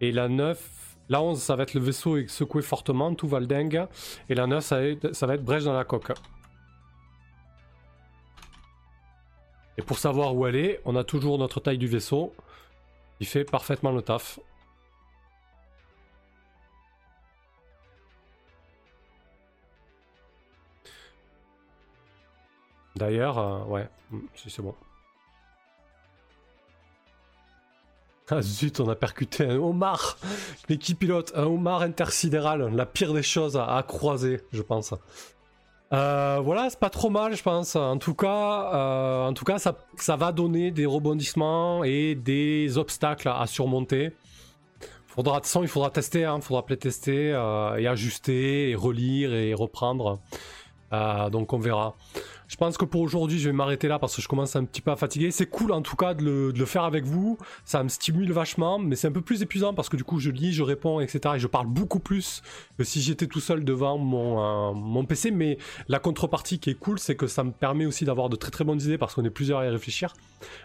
Et la 9, la 11, ça va être le vaisseau secoué fortement, tout va le dingue. Et la 9, ça va, être, brèche dans la coque. Et pour savoir où est, on a toujours notre taille du vaisseau qui fait parfaitement le taf. D'ailleurs, euh, ouais, mm, si c'est bon. Ah zut, on a percuté un homard Mais qui pilote Un homard intersidéral, la pire des choses à, croiser, je pense. Euh, voilà, c'est pas trop mal, je pense. En tout cas, euh, en tout cas ça, ça, va donner des rebondissements et des obstacles à, surmonter. Faudra, de il faudra tester, hein, faudra tester et ajuster, et relire et reprendre. donc on verra. Je pense que pour aujourd'hui, je vais m'arrêter là parce que je commence un petit peu à fatiguer. C'est cool en tout cas de le, faire avec vous. Ça me stimule vachement, mais c'est un peu plus épuisant parce que du coup, je lis, je réponds, etc. Et je parle beaucoup plus que si j'étais tout seul devant mon, euh, PC. Mais la contrepartie qui est cool, c'est que ça me permet aussi d'avoir de très très bonnes idées parce qu'on est plusieurs à y réfléchir.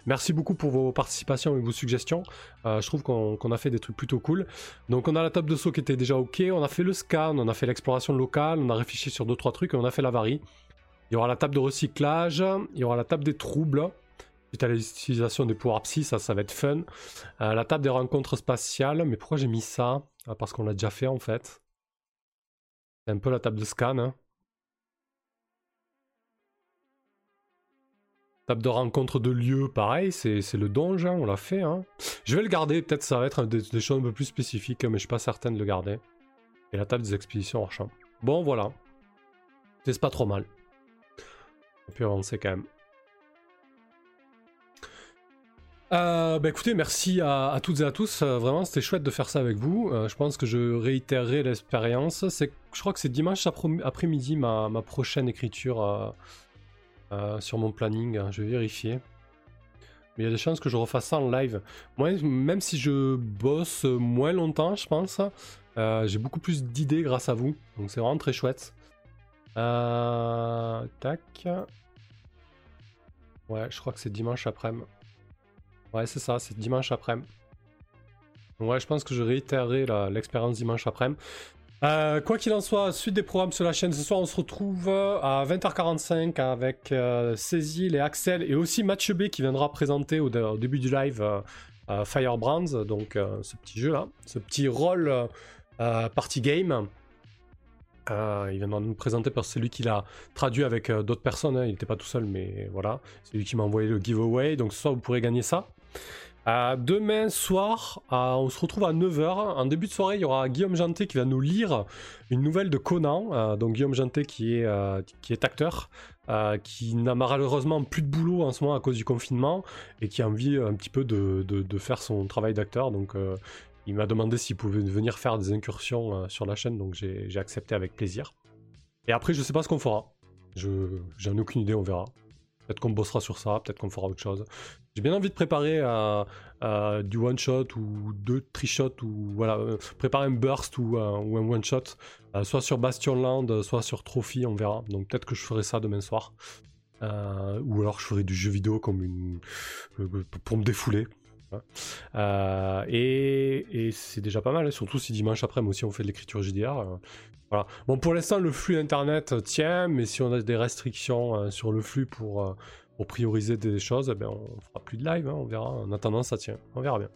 Merci beaucoup pour vos participations et vos suggestions. Euh, je trouve qu'on a fait des trucs plutôt cool. Donc on a la table de saut qui était déjà ok. On a fait le scan, on a fait l'exploration locale, on a réfléchi sur deux trois trucs et on a fait la varie. Il y aura la table de recyclage, il y aura la table des troubles, suite à l'utilisation des pouvoirs psy, ça, ça va être fun. Euh, la table des rencontres spatiales, mais pourquoi j'ai mis ça? Ah, Parce qu'on l'a déjà fait en fait. C'est un peu la table de scan. Hein. Table de rencontre de lieu, pareil, c'est le donjon, on l'a fait. Hein. Je vais le garder, peut-être ça va être des, choses un peu plus spécifiques, mais je suis pas certain de le garder. Et la table des expéditions hors champ. Bon, voilà. C'est pas trop mal. On peut avancer quand même. Euh, bah écoutez, merci à, toutes et à tous. Euh, vraiment, c'était chouette de faire ça avec vous. Euh, je pense que je réitérerai l'expérience. Je crois que c'est dimanche après-midi ma, prochaine écriture sur mon planning. Je vais vérifier. Mais il y a des chances que je refasse ça en live. Moi, même si je bosse moins longtemps, je pense, j'ai beaucoup plus d'idées grâce à vous. Donc c'est vraiment très chouette. Euh, tac. Ouais, je crois que c'est dimanche après-midi. Ouais, c'est ça, c'est dimanche après-midi. Ouais, je pense que je réitérerai l'expérience dimanche après-midi. Euh, quoi qu'il en soit, suite des programmes sur la chaîne, ce soir on se retrouve à 20h45 avec euh, et Axel et aussi Mathieu B qui viendra présenter au, début du live euh, Firebrands, donc ce petit jeu là, ce petit rôle party game euh, il viendra nous présenter parce que c'est lui qui l'a traduit avec euh, d'autres personnes. Hein. Il n'était pas tout seul, mais voilà. C'est lui qui m'a envoyé le giveaway. Donc ce soir, vous pourrez gagner ça. Euh, demain soir, on se retrouve à 9h. En début de soirée, il y aura Guillaume Janté qui va nous lire une nouvelle de Conan. donc Guillaume Janté qui est, acteur, qui n'a malheureusement plus de boulot en ce moment à cause du confinement et qui a envie un petit peu de, de, de faire son travail d'acteur. Donc il m'a demandé s'il pouvait venir faire des incursions euh, sur la chaîne, donc j'ai accepté avec plaisir. Et après, je sais pas ce qu'on fera. Je J'en ai aucune idée, on verra. Peut-être qu'on bossera sur ça, peut-être qu'on fera autre chose. J'ai bien envie de préparer euh, euh, du one-shot ou deux tri-shots, ou voilà, préparer un burst ou, ou un one-shot, soit sur Bastionland, soit sur Trophy, on verra. Donc peut-être que je ferai ça demain soir. ou alors je ferai du jeu vidéo comme une pour me défouler. Euh, et, c'est déjà pas mal, hein, surtout si dimanche après, moi aussi, on fait de l'écriture JDR. Euh, voilà. Bon, pour l'instant, le flux internet tient, mais si on a des restrictions euh, sur le flux pour, pour prioriser des choses, eh ben, on fera plus de live, hein, on verra. En attendant, ça tient, on verra bien.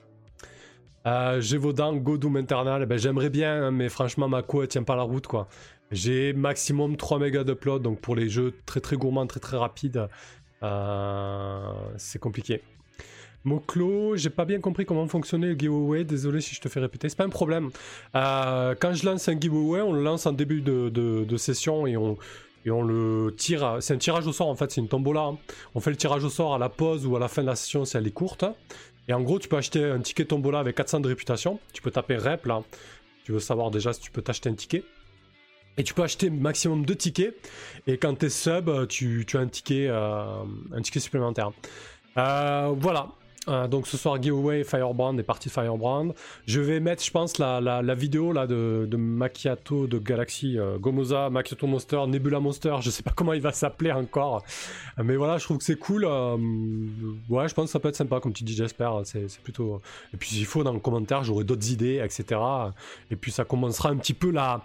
J'ai vos dents Godum internal, eh ben, j'aimerais bien, hein, mais franchement, ma co, elle tient pas la route, quoi. J'ai maximum 3 mégas d'upload, donc pour les jeux très très gourmands, très très rapides, c'est compliqué. Moclo, j'ai pas bien compris comment fonctionnait le giveaway, désolé si je te fais répéter, c'est pas un problème. Euh, quand je lance un giveaway, on le lance en début de, session et on, et on le tire, c'est un tirage au sort en fait, c'est une tombola. Hein. On fait le tirage au sort à la pause ou à la fin de la session si elle est courte. Et en gros, tu peux acheter un ticket tombola avec 400 de réputation, tu peux taper rep là, tu veux savoir déjà si tu peux t'acheter un ticket. Et tu peux acheter maximum deux tickets. Et quand tu es sub, tu, as un ticket, euh, un ticket supplémentaire. Euh, voilà. Euh, donc ce soir giveaway Firebrand et partie Firebrand. Je vais mettre, je pense, la, la, vidéo là de, de Macchiato de Galaxy, Gomoza, Macchiato Monster, Nebula Monster. Je sais pas comment il va s'appeler encore, mais voilà, je trouve que c'est cool. ouais, je pense que ça peut être sympa, comme tu dis, j'espère. C'est plutôt. Et puis s'il faut dans le commentaire, j'aurai d'autres idées, etc. Et puis ça commencera un petit peu la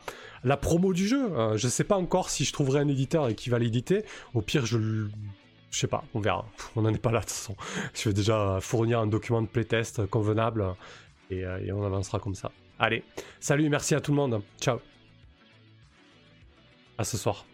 la promo du jeu. Euh, je sais pas encore si je trouverai un éditeur et qui va l'éditer. Au pire, je je sais pas, on verra. On n'en est pas là de toute façon. Je vais déjà fournir un document de playtest convenable et, euh, on avancera comme ça. Allez, salut, merci à tout le monde. Ciao. À ce soir.